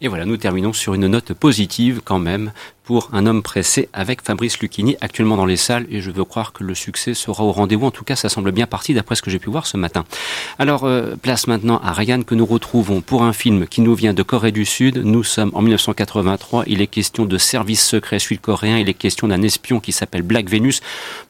Et voilà, nous terminons sur une note positive quand même pour Un homme pressé avec Fabrice Lucchini actuellement dans les salles et je veux croire que le succès sera au rendez-vous. En tout cas, ça semble bien parti d'après ce que j'ai pu voir ce matin. Alors, euh, place maintenant à Ryan que nous retrouvons pour un film qui nous vient de Corée du Sud. Nous sommes en 1983. Il est question de service secret sud-coréen. Il est question d'un espion qui s'appelle Black Venus.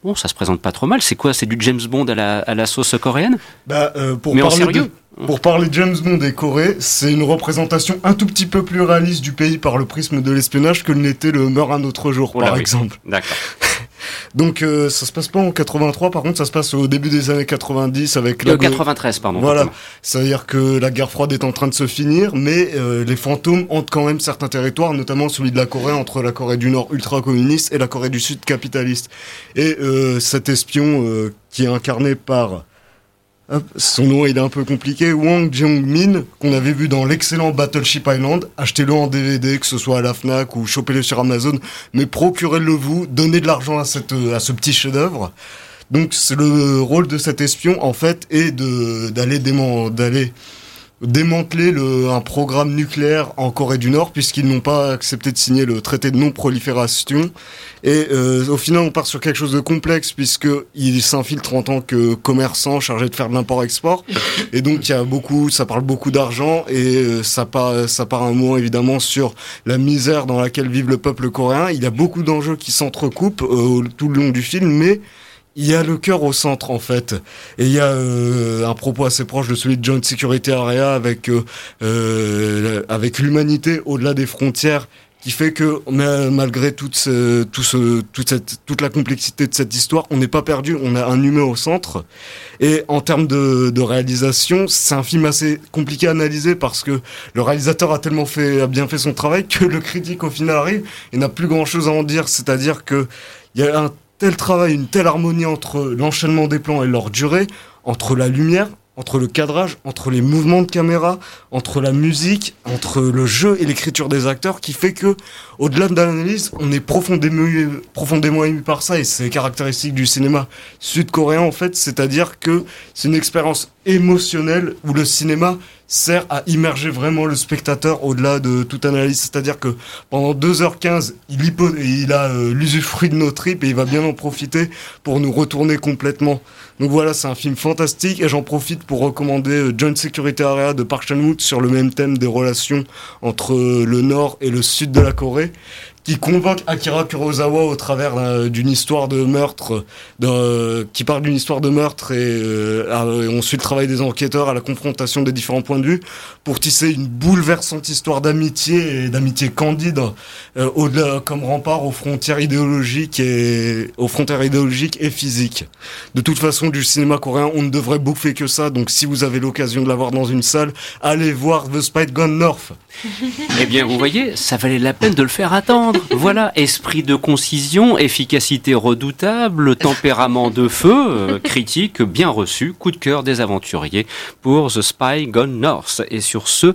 Bon, ça se présente pas trop mal. C'est quoi? C'est du James Bond à la, à la sauce coréenne? Bah, euh, pour Mais parler en sérieux? de... Pour parler de James Bond et Corée, c'est une représentation un tout petit peu plus réaliste du pays par le prisme de l'espionnage que l'était le Meurt un autre jour, oh par oui. exemple. D'accord. [laughs] Donc euh, ça se passe pas en 83, par contre ça se passe au début des années 90 avec la... 93, pardon. Voilà, c'est-à-dire que la guerre froide est en train de se finir, mais euh, les fantômes hantent quand même certains territoires, notamment celui de la Corée, entre la Corée du Nord ultra-communiste et la Corée du Sud capitaliste. Et euh, cet espion euh, qui est incarné par... Son nom il est un peu compliqué, Wang Jung-min, qu'on avait vu dans l'excellent Battleship Island. Achetez-le en DVD, que ce soit à la Fnac ou chopez-le sur Amazon, mais procurez-le vous, donnez de l'argent à, cette, à ce petit chef-d'œuvre. Donc le rôle de cet espion en fait est de d'aller d'aller démanteler le, un programme nucléaire en Corée du Nord puisqu'ils n'ont pas accepté de signer le traité de non-prolifération. Et euh, au final on part sur quelque chose de complexe puisque il s'infiltre en tant que commerçant chargé de faire de l'import-export. Et donc il y a beaucoup ça parle beaucoup d'argent et euh, ça part ça part un mot évidemment sur la misère dans laquelle vive le peuple coréen. Il y a beaucoup d'enjeux qui s'entrecoupent euh, tout le long du film mais il y a le cœur au centre en fait et il y a euh, un propos assez proche de celui de Joint Security Area avec euh, euh, avec l'humanité au-delà des frontières qui fait que malgré toute, ce, tout ce, toute, cette, toute la complexité de cette histoire, on n'est pas perdu, on a un humain au centre. Et en termes de, de réalisation, c'est un film assez compliqué à analyser parce que le réalisateur a tellement fait, a bien fait son travail que le critique au final arrive et n'a plus grand chose à en dire. C'est-à-dire que il y a un tel travail, une telle harmonie entre l'enchaînement des plans et leur durée, entre la lumière, entre le cadrage, entre les mouvements de caméra, entre la musique, entre le jeu et l'écriture des acteurs, qui fait que, au-delà de l'analyse, on est profondément, profondément ému par ça, et c'est caractéristique du cinéma sud-coréen en fait, c'est-à-dire que c'est une expérience émotionnelle où le cinéma sert à immerger vraiment le spectateur au-delà de toute analyse. C'est-à-dire que pendant 2h15, il, il a euh, l'usufruit de nos tripes et il va bien en profiter pour nous retourner complètement. Donc voilà, c'est un film fantastique et j'en profite pour recommander euh, Joint Security Area de Park Chan-wook sur le même thème des relations entre euh, le nord et le sud de la Corée qui convoque Akira Kurosawa au travers euh, d'une histoire de meurtre, qui parle d'une histoire de meurtre et, euh, et ensuite le travail des enquêteurs à la confrontation des différents points de vue pour tisser une bouleversante histoire d'amitié et d'amitié candide euh, au-delà comme rempart aux frontières idéologiques et aux frontières idéologiques et physiques. De toute façon, du cinéma coréen, on ne devrait bouffer que ça. Donc, si vous avez l'occasion de l'avoir dans une salle, allez voir The Spite Gone North. Eh bien, vous voyez, ça valait la peine de le faire attendre. [laughs] Voilà, esprit de concision, efficacité redoutable, tempérament de feu, euh, critique bien reçu, coup de cœur des aventuriers pour The Spy Gone North. Et sur ce,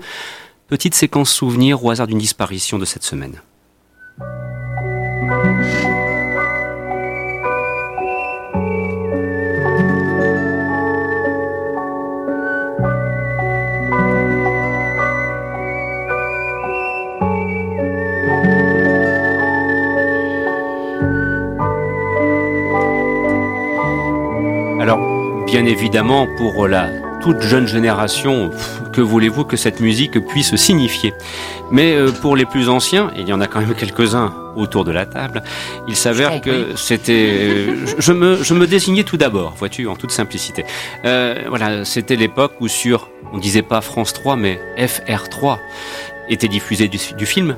petite séquence souvenir au hasard d'une disparition de cette semaine. Alors, bien évidemment, pour la toute jeune génération, que voulez-vous que cette musique puisse signifier? Mais euh, pour les plus anciens, et il y en a quand même [laughs] quelques-uns autour de la table, il s'avère que c'était... euh, je, me, je me désignais tout d'abord, vois-tu, en toute simplicité. Euh, voilà, c'était l'époque où sur, on disait pas France 3, mais FR3 était diffusé du, film.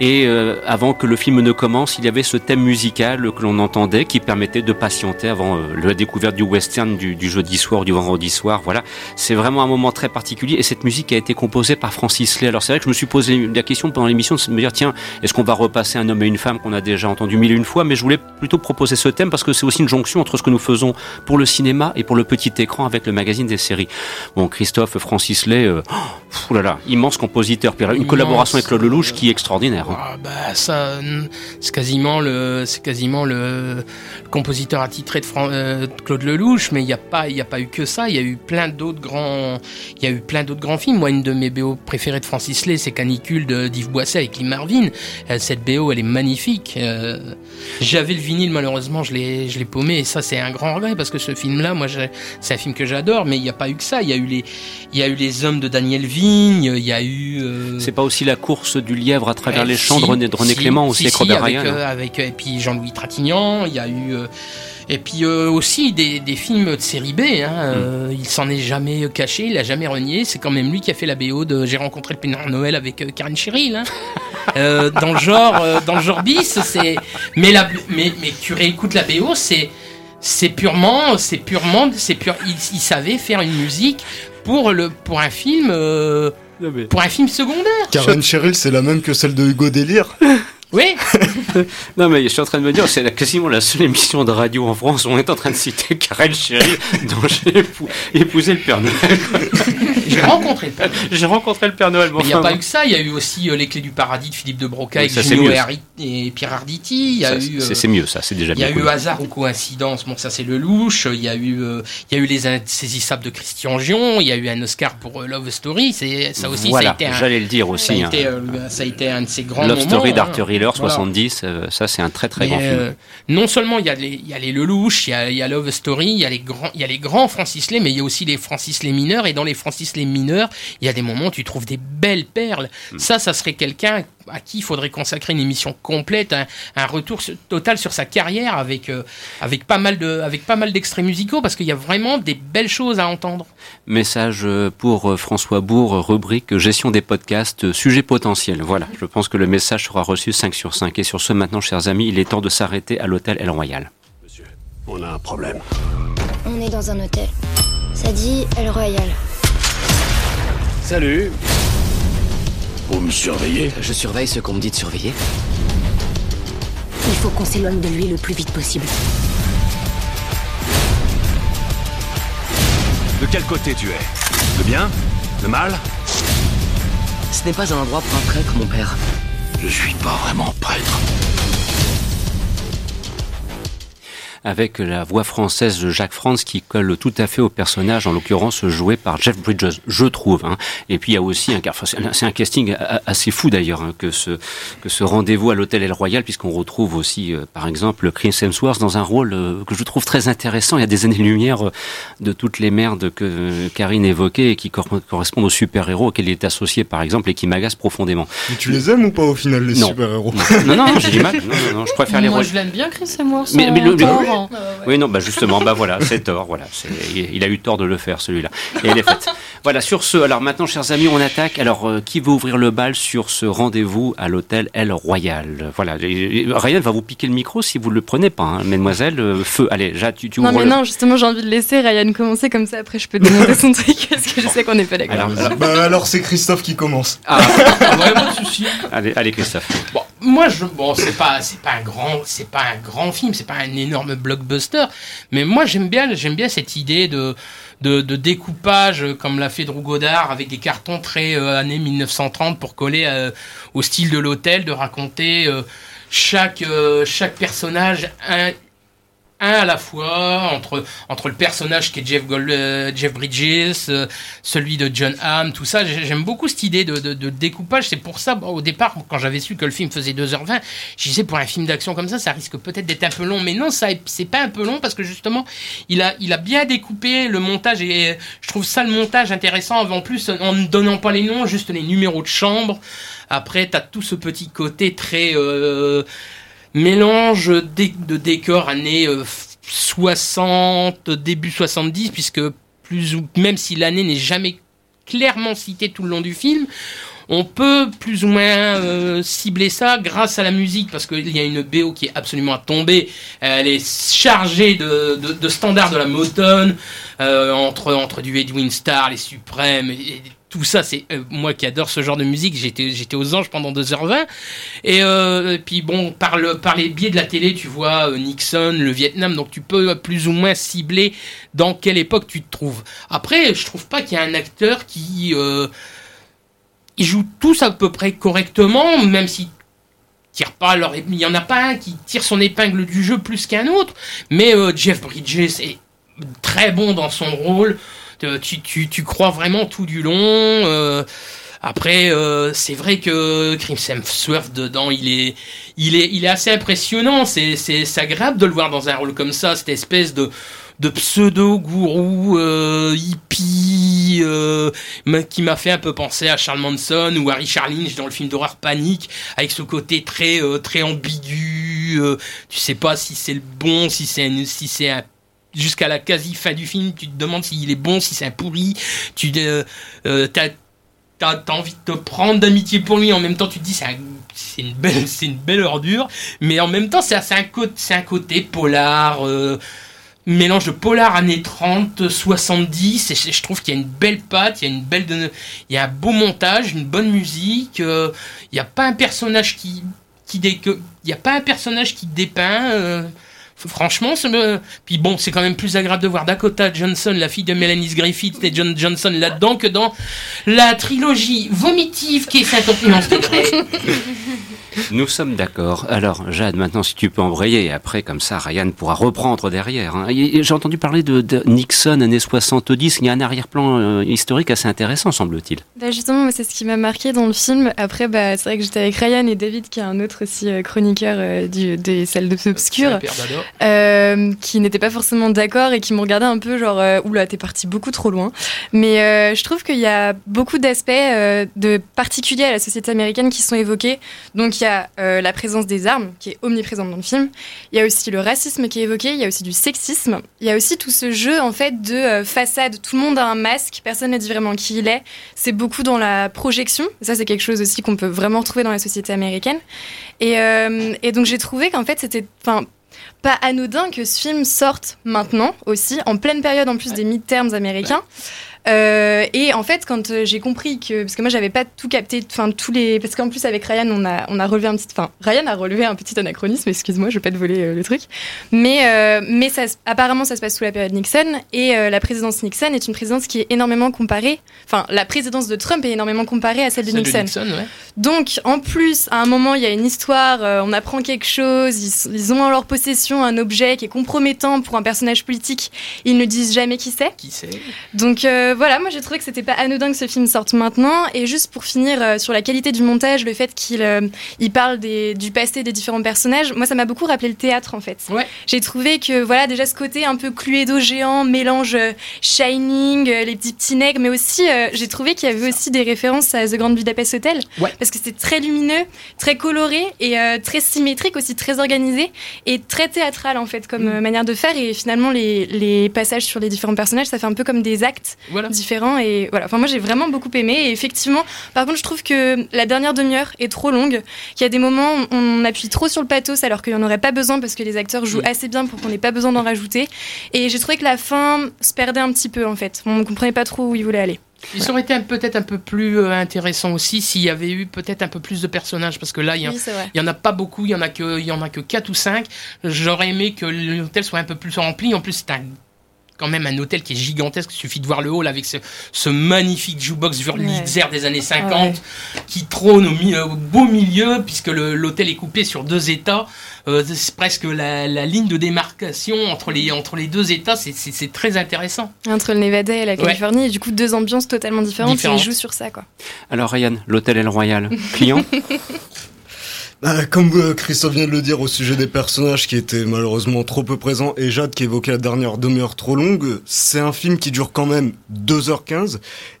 Et euh, avant que le film ne commence, il y avait ce thème musical que l'on entendait qui permettait de patienter avant euh, la découverte du western du, jeudi soir du vendredi soir. Voilà, c'est vraiment un moment très particulier et cette musique a été composée par Francis Lay. Alors c'est vrai que je me suis posé la question pendant l'émission de me dire tiens, est-ce qu'on va repasser un homme et une femme qu'on a déjà entendu mille et une fois? Mais je voulais plutôt proposer ce thème parce que c'est aussi une jonction entre ce que nous faisons pour le cinéma et pour le petit écran avec le magazine des séries. Bon, Christophe Francis Lay, euh, oh là là, immense compositeur, puis une collaboration avec Claude Lelouch qui est extraordinaire. hein. Ah, bah ça, c'est quasiment le, c'est quasiment le compositeur attitré de, Fran- euh, de Claude Lelouch, mais il n'y a pas, il y a pas eu que ça. Il y a eu plein d'autres grands, il y a eu plein d'autres grands films. Moi, une de mes BO préférées de Francis Lay, c'est Canicule de d'Yves Boisset avec Lee Marvin. Euh, cette BO, elle est magnifique. Euh, J'avais le vinyle, malheureusement, je l'ai, je l'ai paumé, et ça, c'est un grand regret parce que ce film-là, moi, c'est un film que j'adore, mais il n'y a pas eu que ça. Il y a eu les, il y a eu les hommes de Daniel Vigne, il y a eu. euh, C'est pas aussi la course du lièvre à travers eh, les champs de si, René, de René si, Clément aussi si, avec Robert avec, Ryan. euh, avec, et puis Jean-Louis Trintignant, il y a eu euh, et puis euh, aussi des, des films de série B. Hein, euh, il s'en est jamais caché, il a jamais renié. C'est quand même lui qui a fait la BO de J'ai rencontré le Père Noël avec euh, Karen Cheryl. Hein. [laughs] Euh, dans le genre, euh, dans le genre bis, c'est mais la mais mais tu réécoutes la BO, c'est c'est purement, c'est purement, c'est pur. Il, il savait faire une musique pour le pour un film. Pour un film secondaire. Karen Cheryl, c'est la même que celle de Hugo Délire. [laughs] Oui. [laughs] Non mais je suis en train de me dire, c'est quasiment la seule émission de radio en France où on est en train de citer Karel Cheryl [laughs] dont j'ai épou- épousé le Père Noël. [laughs] J'ai rencontré le Père Noël. J'ai rencontré le Père Noël. il n'y a pas eu que ça, il y a eu aussi euh, Les Clés du Paradis de Philippe de Broca Oui, ça, et, Pierre Arditi. Il y a Ça, eu, c'est- euh, c'est mieux, ça, c'est déjà Il y a bien eu connu. hasard ou coïncidence, bon ça c'est le louche. Il y a eu, euh, il y a eu les insaisissables de Christian Gion. Il y a eu un Oscar pour Love Story. Ça aussi. Voilà, ça a été un- j'allais le dire aussi, Ça a, hein. été, ça a été un de ces grands Love moments. Story hein. d'Arthur Hiller, Voilà. 70, euh, ça c'est un très très Mais, grand film. euh, non seulement il y a les, il y a les Lelouch, il y a, il y a Love Story, il y a les grands, il y a les grands Francis Lay, mais il y a aussi les Francis Lay mineurs. Et dans les Francis Lay mineurs, il y a des moments où tu trouves des belles perles. Hmm. Ça, ça serait quelqu'un à qui il faudrait consacrer une émission complète, un, un retour total sur sa carrière avec euh, avec pas mal de avec pas mal d'extraits musicaux parce qu'il y a vraiment des belles choses à entendre. Message euh, pour euh, François Bourg, rubrique gestion des podcasts, sujet potentiel. Voilà, je pense que le message sera reçu 5 sur 5. Et sur ce, maintenant, chers amis, il est temps de s'arrêter à l'hôtel El Royal. On a un problème. On est dans un hôtel. Ça dit El Royal. Salut. Vous me surveillez Je surveille ce qu'on me dit de surveiller. Il faut qu'on s'éloigne de lui le plus vite possible. De quel côté tu es? Le bien? Le mal? Ce n'est pas un endroit pour un prêtre, mon père. Je suis pas vraiment prêtre. Avec la voix française de Jacques France qui colle tout à fait au personnage, en l'occurrence joué par Jeff Bridges, je trouve. Hein. Et puis il y a aussi un, c'est un casting assez fou d'ailleurs hein, que ce que ce rendez-vous à l'hôtel El Royal, puisqu'on retrouve aussi, euh, par exemple, Chris Hemsworth dans un rôle euh, que je trouve très intéressant. Il y a des années-lumière euh, de toutes les merdes que Karine évoquait et qui correspondent aux super-héros auxquels il est associé, par exemple, et qui m'agacent profondément. Mais tu les aimes ou pas au final les super-héros? Non, non, j'ai du mal. Non, non, je préfère les Moi, je l'aime bien, Chris Hemsworth. Mais, mais le, oui, non, bah justement, bah voilà, c'est tort. Voilà, il a eu tort de le faire celui-là. Et elle. Voilà, sur ce, alors maintenant, chers amis, on attaque. Alors, qui veut ouvrir le bal sur ce rendez-vous à l'hôtel El Royal? Voilà, Ryan va vous piquer le micro si vous le prenez pas, hein, mesdemoiselles. Euh, feu, allez, ja, tu, tu Non, mais le... non, justement, j'ai envie de laisser Ryan commencer comme ça. Après, je peux démonter son truc parce que je sais qu'on n'est pas d'accord. Alors, bah, alors c'est Christophe qui commence. Ah, vraiment de souci. Allez, allez, Christophe. Bon, moi, je, bon, c'est pas, c'est pas un grand, c'est pas un grand film, c'est pas un énorme blockbuster, mais moi, j'aime bien, j'aime bien cette idée de de, découpage comme l'a fait Drew avec des cartons très euh, années 1930 pour coller euh, au style de l'hôtel, de raconter euh, chaque, chaque personnage un, à la fois entre entre le personnage qui est Jeff, Gold, euh, Jeff Bridges, euh, celui de John Hamm, tout ça. J'aime beaucoup cette idée de, de, de découpage. C'est pour ça, au départ, quand j'avais su que le film faisait 2h20, je disais pour un film d'action comme ça, ça risque peut-être d'être un peu long. Mais non, ça c'est pas un peu long parce que justement, il a il a bien découpé le montage et je trouve ça le montage intéressant. En plus, en ne donnant pas les noms, juste les numéros de chambre. Après, t'as tout ce petit côté très euh, mélange de décors années 60, euh, début 70, puisque plus ou même si l'année n'est jamais clairement citée tout le long du film, on peut plus ou moins euh, cibler ça grâce à la musique, parce qu'il y a une BO qui est absolument à tomber. Elle est chargée de, standards de la Motown, euh, entre, entre du Edwin Starr, les Suprêmes, et, tout ça, c'est euh, moi qui adore ce genre de musique. J'étais aux anges pendant 2h20 et, euh, puis bon par le par les biais de la télé, tu vois euh, Nixon, le Vietnam, donc tu peux plus ou moins cibler dans quelle époque tu te trouves. Après, je trouve pas qu'il y a un acteur qui ils jouent tous à peu près correctement, même si tire pas leur il y en a pas un qui tire son épingle du jeu plus qu'un autre, mais Jeff Bridges est très bon dans son rôle tu, tu, crois vraiment tout du long. Euh, après, euh, c'est vrai que Crimson Swerve dedans, il est, il est, il est assez impressionnant. C'est, c'est, agréable de le voir dans un rôle comme ça, cette espèce de, pseudo gourou euh, hippie euh, qui m'a fait un peu penser à Charles Manson ou à Richard Lynch dans le film d'horreur Panique avec ce côté très euh, très ambigu euh, tu sais pas si c'est le bon si c'est si c'est un jusqu'à la quasi fin du film, tu te demandes s'il est bon, si c'est un pourri, tu euh, euh envie de te prendre d'amitié pour lui en même temps tu te dis c'est une belle [laughs] c'est une belle ordure. Mais en même temps c'est un côté c'est un polar euh, mélange de polar années 30 70 et je trouve qu'il y a une belle patte il y a une belle il y a un beau montage une bonne musique euh, il n'y y a pas un personnage qui dépeint Franchement, puis bon, c'est quand même plus agréable de voir Dakota Johnson, la fille de Melanie Griffith et John Johnson là-dedans que dans la trilogie vomitive qui est Saint-Opulence [laughs] Nous sommes d'accord. Alors, Jade, maintenant, si tu peux embrayer, et après, comme ça, Ryan pourra reprendre derrière. Hein. J'ai entendu parler de, Nixon, années 70. Il y a un arrière-plan euh, historique assez intéressant, semble-t-il. Bah justement, c'est ce qui m'a marqué dans le film. Après, bah, c'est vrai que j'étais avec Ryan et David, qui est un autre aussi euh, chroniqueur euh, du, des salles obscures, qui n'était pas forcément d'accord et qui me regardait un peu genre, oula, t'es parti beaucoup trop loin. Mais je trouve qu'il y a beaucoup d'aspects de particuliers à la société américaine qui sont évoqués. Donc, il y a euh, la présence des armes qui est omniprésente dans le film. Il y a aussi le racisme qui est évoqué. Il y a aussi du sexisme. Il y a aussi tout ce jeu en fait de euh, façade. Tout le monde a un masque. Personne ne dit vraiment qui il est. C'est beaucoup dans la projection. ça, c'est quelque chose aussi qu'on peut vraiment retrouver dans la société américaine. Et, euh, et donc j'ai trouvé qu'en fait c'était, pas anodin que ce film sorte maintenant aussi, en pleine période en plus des midterms américains. Euh, et en fait, quand euh, j'ai compris que, parce que moi j'avais pas tout capté, enfin tous les, parce qu'en plus avec Ryan, on a, on a relevé un petit, enfin Ryan a relevé un petit anachronisme. Excuse-moi, je vais pas te voler euh, le truc, mais euh, mais ça, apparemment ça se passe sous la période Nixon et la présidence Nixon est une présidence qui est énormément comparée, enfin la présidence de Trump est énormément comparée à celle de Celle de Nixon. Nixon, ouais. Donc, en plus, à un moment, il y a une histoire, on apprend quelque chose, ils, ils ont en leur possession un objet qui est compromettant pour un personnage politique, ils ne disent jamais qui c'est. Qui c'est Donc voilà, moi j'ai trouvé que c'était pas anodin que ce film sorte maintenant. Et juste pour finir euh, sur la qualité du montage, le fait qu'il euh, il parle des, du passé des différents personnages, moi ça m'a beaucoup rappelé le théâtre en fait. J'ai trouvé que voilà déjà ce côté un peu Cluedo géant, mélange euh, Shining, euh, les petits petits nègres, mais aussi euh, j'ai trouvé qu'il y avait aussi des références à The Grand Budapest Hotel parce que c'était très lumineux, très coloré et euh, très symétrique aussi, très organisé et très théâtral en fait comme euh, manière de faire. Et finalement les, les passages sur les différents personnages, ça fait un peu comme des actes différents et voilà. Enfin moi j'ai vraiment beaucoup aimé et effectivement, par contre je trouve que la dernière demi-heure est trop longue, qu'il y a des moments où on appuie trop sur le pathos alors qu'il n'y en aurait pas besoin parce que les acteurs jouent assez bien pour qu'on n'ait pas besoin d'en rajouter. Et j'ai trouvé que la fin se perdait un petit peu en fait. On ne comprenait pas trop où il voulait aller. Il aurait été un- peut-être un peu plus euh, intéressant aussi s'il y avait eu peut-être un peu plus de personnages parce que là il y, en- Oui, a pas beaucoup, il y en a que il y en a que quatre ou cinq. J'aurais aimé que l'hôtel soit un peu plus rempli. En plus c'est un quand même un hôtel qui est gigantesque. Il suffit de voir le hall avec ce, ce magnifique jukebox Wurlitzer des années 50 Ah ouais. qui trône au, mi- au beau milieu puisque l'hôtel est coupé sur deux états. Euh, c'est presque la, la ligne de démarcation entre les entre les deux états. C'est- très intéressant. Entre le Nevada et la Californie, et du coup deux ambiances totalement différentes, Différentes. et ils jouent sur ça quoi. Alors Ryan, l'hôtel El Royal, client? [laughs] Bah, comme euh, Christophe vient de le dire au sujet des personnages qui étaient malheureusement trop peu présents et Jade qui évoquait la dernière demi-heure trop longue, c'est un film qui dure quand même 2h15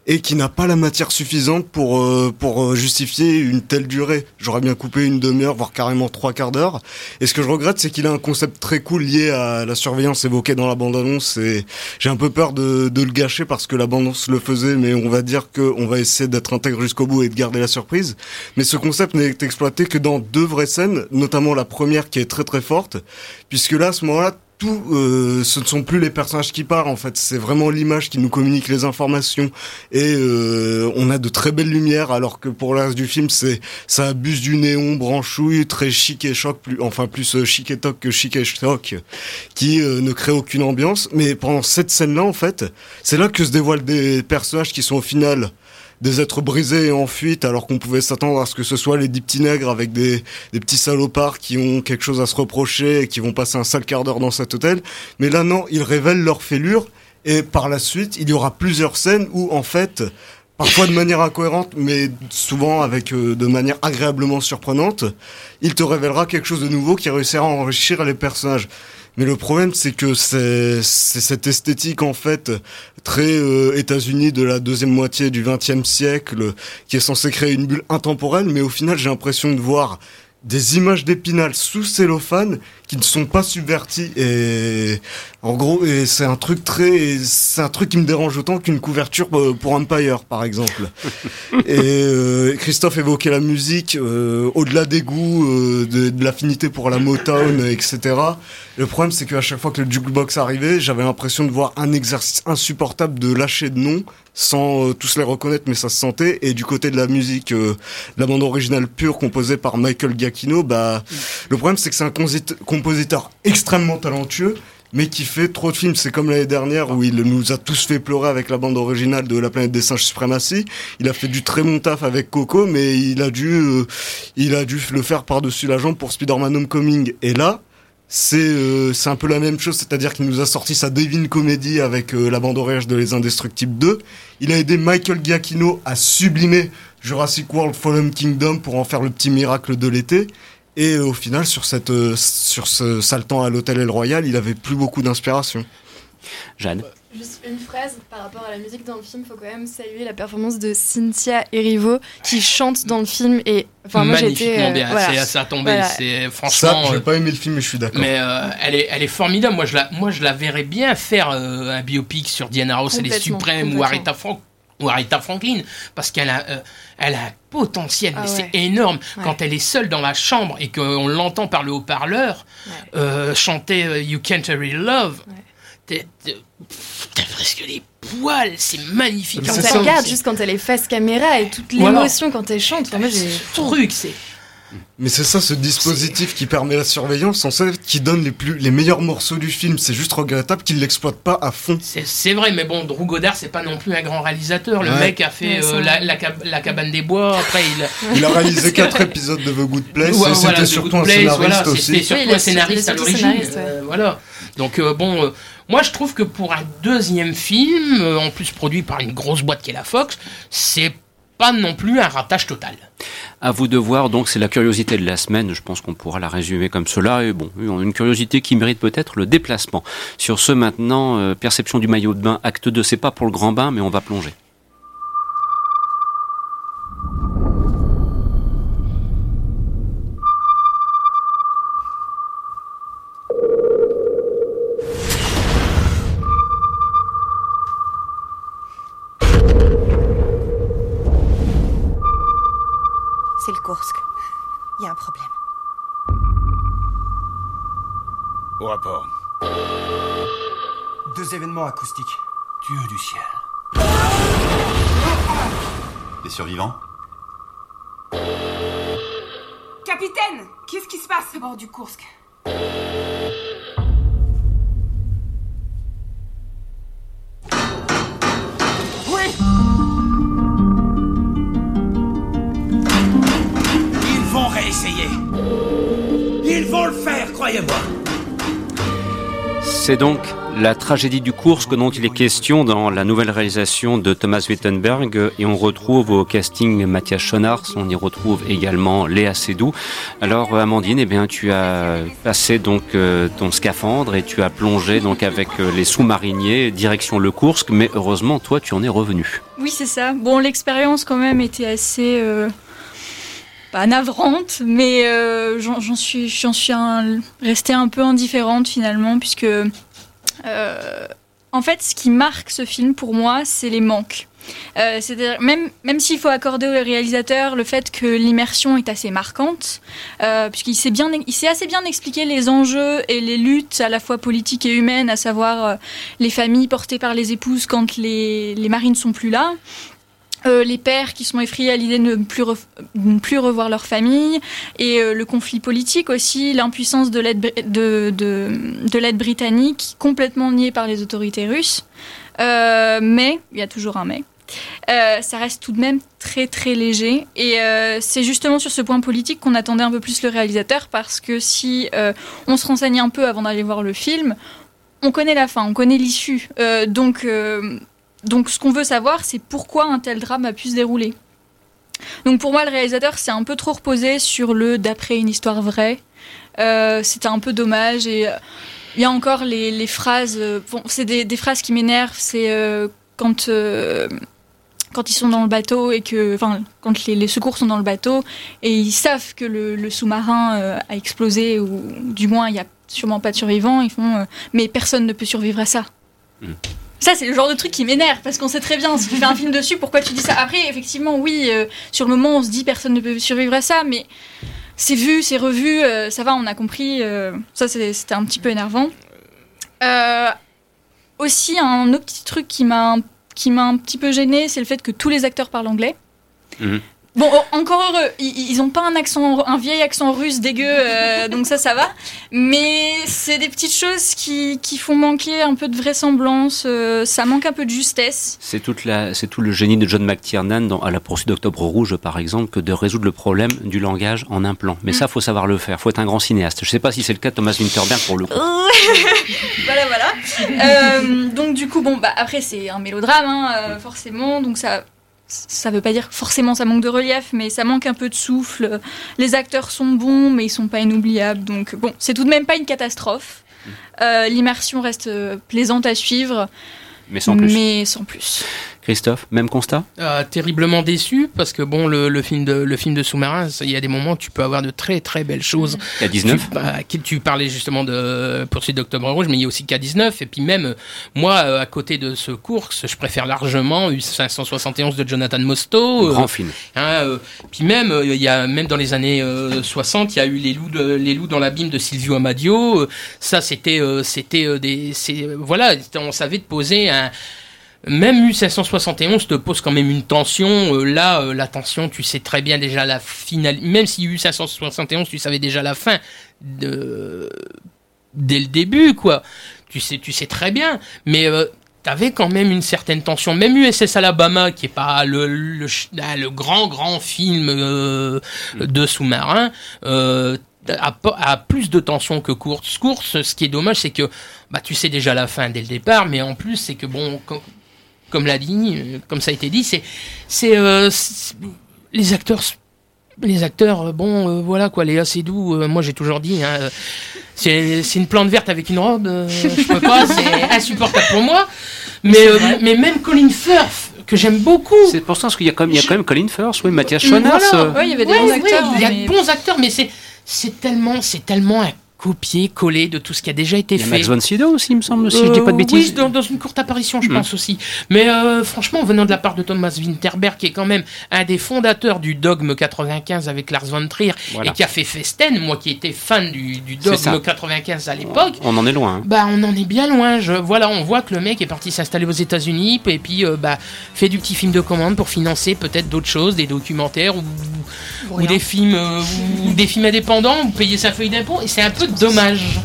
et qui n'a pas la matière suffisante pour euh, pour euh, justifier une telle durée. J'aurais bien coupé une demi-heure, voire carrément trois quarts d'heure. Et ce que je regrette, c'est qu'il a un concept très cool lié à la surveillance évoquée dans la bande-annonce et j'ai un peu peur de, de le gâcher parce que la bande-annonce le faisait, mais on va dire qu'on va essayer d'être intègre jusqu'au bout et de garder la surprise. Mais ce concept n'est exploité que dans deux vraies scènes, notamment la première qui est très très forte, puisque là, à ce moment-là, tout, euh, ce ne sont plus les personnages qui parlent en fait, c'est vraiment l'image qui nous communique les informations. Et euh, on a de très belles lumières alors que pour le reste du film c'est ça abuse du néon branchouille très chic et choc plus enfin plus euh, chic et toc que chic et choc qui ne crée aucune ambiance. Mais pendant cette scène là en fait c'est là que se dévoilent des personnages qui sont au final des êtres brisés et en fuite alors qu'on pouvait s'attendre à ce que ce soit les dix petits nègres avec des, des petits salopards qui ont quelque chose à se reprocher et qui vont passer un sale quart d'heure dans cet hôtel. Mais là non, ils révèlent leur fêlure et par la suite il y aura plusieurs scènes où en fait parfois de manière incohérente, mais souvent avec euh, de manière agréablement surprenante, il te révélera quelque chose de nouveau qui réussira à enrichir les personnages. Mais le problème, c'est que c'est cette esthétique en fait très euh, États-Unis de la deuxième moitié du XXe siècle, qui est censée créer une bulle intemporelle, mais au final, j'ai l'impression de voir des images d'épinal sous cellophane qui ne sont pas subverties. Et en gros et c'est un truc très c'est un truc qui me dérange autant qu'une couverture euh, pour Empire par exemple. [laughs] Et euh, Christophe évoquait la musique euh, au-delà des goûts euh, de, de l'affinité pour la Motown etc le problème c'est qu'à chaque fois que le jukebox arrivait j'avais l'impression de voir un exercice insupportable de lâcher de noms sans tous les reconnaître mais ça se sentait. Et du côté de la musique la bande originale pure composée par Michael Bah le problème c'est que c'est un composit- compositeur extrêmement talentueux mais qui fait trop de films. C'est comme l'année dernière où il nous a tous fait pleurer avec la bande originale de La planète des singes suprématie. Il a fait du très bon taf avec Coco, mais il a dû, euh, il a dû le faire par-dessus la jambe pour Spider-Man Homecoming. Et là, c'est euh, un peu la même chose, c'est-à-dire qu'il nous a sorti sa Divine Comedy avec euh, la bande originale de Les Indestructibles 2. Il a aidé Michael Giacchino à sublimer Jurassic World Fallen Kingdom pour en faire le petit miracle de l'été. Et euh, au final, sur cette, euh, sur ce saltant à l'hôtel El Royal, il avait plus beaucoup d'inspiration. Jeanne. Juste une phrase par rapport à la musique dans le film, faut quand même saluer la performance de Cynthia Erivo qui chante dans le film et enfin moi Magnifiquement euh, bien, voilà. c'est ça a tombé, Voilà. c'est franchement. Ça, j'ai euh, pas aimé le film, mais je suis d'accord. Mais euh, elle, est, elle est formidable. Moi, je la, moi, je la verrais bien faire euh, un biopic sur Diana Ross, elle est suprême, ou. Aretha, Frank, ou Aretha Franklin, parce qu'elle a, euh, elle a un potentiel, mais Ah c'est ouais. énorme. Ouais. Quand elle est seule dans la chambre et qu'on l'entend par le haut-parleur euh, chanter euh, You Can't Hurry Love. T'as presque les poils, c'est magnifique. Quand elle c'est- regarde, juste quand elle est face caméra et toute Voilà. l'émotion quand elle chante. Enfin, moi, j'ai truc, c'est. Mais c'est ça, ce dispositif qui permet la surveillance, en fait, qui donne les plus, les meilleurs morceaux du film. C'est juste regrettable qu'il l'exploite pas à fond. C'est- vrai, mais bon, Drew Goddard, c'est pas non plus un grand réalisateur. Le Ouais. mec a fait Ouais, euh, la, vrai. la cab- la cabane des bois, après il... [laughs] Il a réalisé [laughs] quatre épisodes de The Good Place, Ouais, et c'était surtout Good un scénariste voilà, aussi. C'était surtout Oui, il a- un scénariste à l'origine. euh, voilà. Donc euh, bon, euh, moi je trouve que pour un deuxième film, euh, en plus produit par une grosse boîte qui est la Fox, c'est pas non plus un ratage total. À vous de voir, donc c'est la curiosité de la semaine, je pense qu'on pourra la résumer comme cela, et bon, une curiosité qui mérite peut-être le déplacement. Sur ce maintenant, euh, perception du maillot de bain, acte 2, c'est pas pour le grand bain, mais on va plonger. Deux événements acoustiques. Dieu du ciel. Les survivants Capitaine Qu'est-ce qui se passe à bord du Kursk? Oui Ils vont réessayer. Ils vont le faire, croyez-moi. C'est donc la tragédie du Kursk dont il est question dans la nouvelle réalisation de Thomas Wittenberg et on retrouve au casting Mathias Schonars, on y retrouve également Léa Seydoux. Alors Amandine, eh bien tu as passé donc euh, ton scaphandre et tu as plongé donc avec euh, les sous-mariniers direction le Kursk, mais heureusement toi tu en es revenu. Oui, c'est ça. Bon, l'expérience quand même était assez euh, pas navrante, mais euh, j'en suis, restée un peu indifférente finalement, puisque euh, en fait, ce qui marque ce film pour moi, c'est les manques. Euh, C'est-à-dire, même, même s'il faut accorder au réalisateur le fait que l'immersion est assez marquante, puisqu'il sait assez bien expliquer les enjeux et les luttes à la fois politiques et humaines, à savoir les familles portées par les épouses quand les, les maris ne sont plus là. Euh, les pères qui sont effrayés à l'idée de ne plus, revoir leur famille, et euh, le conflit politique aussi, l'impuissance de l'aide bri- de, de, de l'aide britannique, complètement niée par les autorités russes. Euh, mais, il y a toujours un mais, ça reste tout de même très très léger. Et c'est justement sur ce point politique qu'on attendait un peu plus le réalisateur, parce que si on se renseigne un peu avant d'aller voir le film, on connaît la fin, on connaît l'issue. Donc, donc ce qu'on veut savoir, c'est pourquoi un tel drame a pu se dérouler. Donc pour moi, le réalisateur s'est un peu trop reposé sur le d'après une histoire vraie. Euh, C'était un peu dommage et euh, il y a encore les, phrases. euh, bon, c'est des, phrases qui m'énervent. C'est euh, quand quand ils sont dans le bateau et que, enfin, quand les, secours sont dans le bateau et ils savent que le, sous-marin a explosé ou du moins il y a sûrement pas de survivants. Ils font, mais personne ne peut survivre à ça. Ça, c'est le genre de truc qui m'énerve parce qu'on sait très bien, si tu fais un film dessus, pourquoi tu dis ça? Après, effectivement, oui, euh, sur le moment, on se dit personne ne peut survivre à ça, mais c'est vu, c'est revu, euh, ça va, on a compris. euh, ça, c'était un petit peu énervant. Aussi, un autre petit truc qui m'a un- un petit peu gêné, c'est le fait que tous les acteurs parlent anglais. Bon, oh, encore heureux, ils, ils ont pas un accent, un vieil accent russe dégueu, euh, [laughs] donc ça, ça va. Mais c'est des petites choses qui, qui font manquer un peu de vraisemblance. euh, ça manque un peu de justesse. C'est toute la, c'est tout le génie de John McTiernan dans À la poursuite d'Octobre Rouge, par exemple, que de résoudre le problème du langage en un plan. Mais ça, faut savoir le faire. Faut être un grand cinéaste. Je sais pas si c'est le cas de Thomas Winterberg pour le coup. [laughs] voilà, voilà. Euh, donc du coup, bon, bah après c'est un mélodrame, hein, forcément. Donc ça, ça veut pas dire forcément ça manque de relief, mais ça manque un peu de souffle. Les acteurs sont bons, mais ils sont pas inoubliables. Donc bon, c'est tout de même pas une catastrophe. Euh, L'immersion reste euh, plaisante à suivre, Mais sans plus. Mais sans plus. Christophe, même constat? Euh, Terriblement déçu parce que bon, le, le film de le film de sous-marin, il y a des moments où tu peux avoir de très très belles choses. K19 tu, bah, tu parlais justement de Poursuite d'Octobre Rouge, mais il y a aussi K19 et puis même moi, à côté de ce course, je préfère largement U571 de Jonathan Mostow. Grand film. Hein, puis même il y a même dans les années 60, il y a eu les loups de, les loups dans l'abîme de Silvio Amadio. ça c'était c'était des voilà, on savait de poser un même U571 te pose quand même une tension. Euh, là, euh, la tension, tu sais très bien déjà la finale. Même si U571, tu savais déjà la fin de... dès le début, quoi. Tu sais, tu sais très bien. Mais euh, t'avais quand même une certaine tension. Même USS Alabama, qui est pas le, le, ah, grand, grand film de sous-marin, a, plus de tension que Course. Course, ce qui est dommage, c'est que bah, tu sais déjà la fin dès le départ, mais en plus, c'est que bon, comme l'a dit, euh, comme ça a été dit, c'est c'est euh, les acteurs les acteurs, euh, bon, voilà quoi, Léa Seydoux, moi j'ai toujours dit, hein, c'est une plante verte avec une robe, je peux pas, [laughs] c'est insupportable pour moi. Mais, mais même Colin Firth, que j'aime beaucoup. C'est pour ça qu'il y a quand même, il y a quand même Colin Firth, oui, Mathias Schoenaerts. Oui, il y avait des bons acteurs. il y a de bons acteurs, mais c'est c'est tellement, c'est tellement un copier-coller de tout ce qui a déjà été il y a fait. Max von Sydow aussi, il me semble, si je dis pas de bêtises. Oui, dans, dans, une courte apparition, je mm. pense aussi. Mais euh, franchement, venant de la part de Thomas Winterberg, qui est quand même un des fondateurs du Dogme 95 avec Lars von Trier, et qui a fait Festen, moi qui étais fan du, du Dogme 95 à l'époque. On en est loin. Hein. Bah, on en est bien loin. Je, voilà, on voit que le mec est parti s'installer aux États-Unis, et puis euh, bah, fait du petit film de commande pour financer peut-être d'autres choses, des documentaires ou, ou des films, euh, ou des films indépendants, ou payer sa feuille d'impôt, et c'est un peu dommage.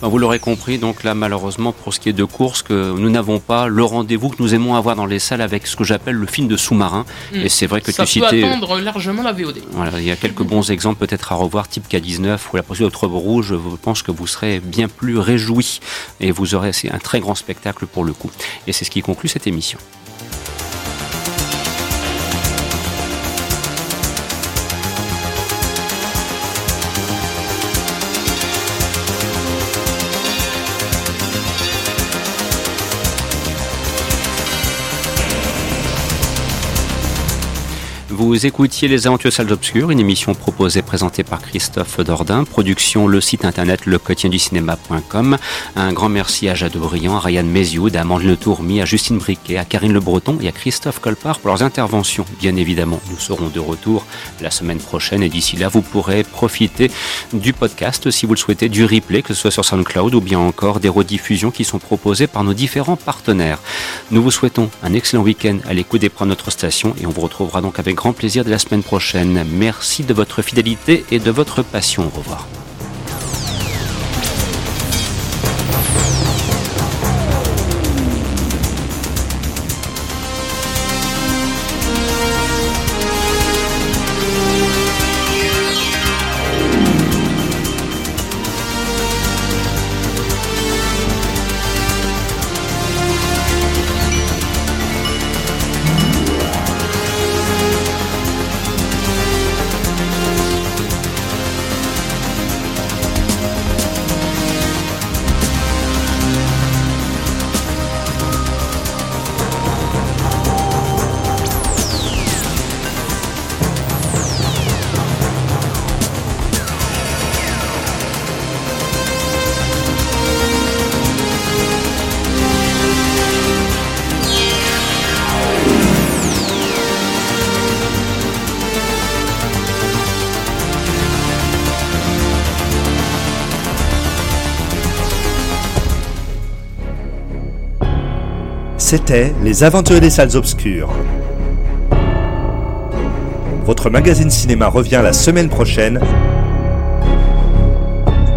Ben, vous l'aurez compris, donc là, malheureusement, pour ce qui est de course, que nous n'avons pas le rendez-vous que nous aimons avoir dans les salles avec ce que j'appelle le film de sous-marin. Mm. Et c'est vrai que Ça tu peut citais. attendre largement la VOD. Voilà, il y a quelques bons exemples peut-être à revoir, type K19 ou la poursuite d'Octobre Rouge. Je pense que vous serez bien plus réjouis et vous aurez un très grand spectacle pour le coup. Et c'est ce qui conclut cette émission. Vous écoutiez Les Aventures Salles Obscures, une émission proposée présentée par Christophe Dordain. Production, le site internet le du cinéma.com. Un grand merci à Jade Briand, à Ryan Mézioud, à Amandine Tourmi, à Justine Briquet, à Karine Le Breton et à Christophe Colpart pour leurs interventions. Bien évidemment, nous serons de retour la semaine prochaine et d'ici là, vous pourrez profiter du podcast si vous le souhaitez, du replay, que ce soit sur SoundCloud ou bien encore des rediffusions qui sont proposées par nos différents partenaires. Nous vous souhaitons un excellent week-end à l'écoute des de notre station et on vous retrouvera donc avec grand plaisir de la semaine prochaine. Merci de votre fidélité et de votre passion. Au revoir. C'était Les Aventuriers des Salles Obscures. Votre magazine cinéma revient la semaine prochaine.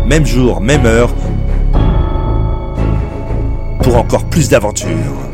Même jour, même heure. Pour encore plus d'aventures.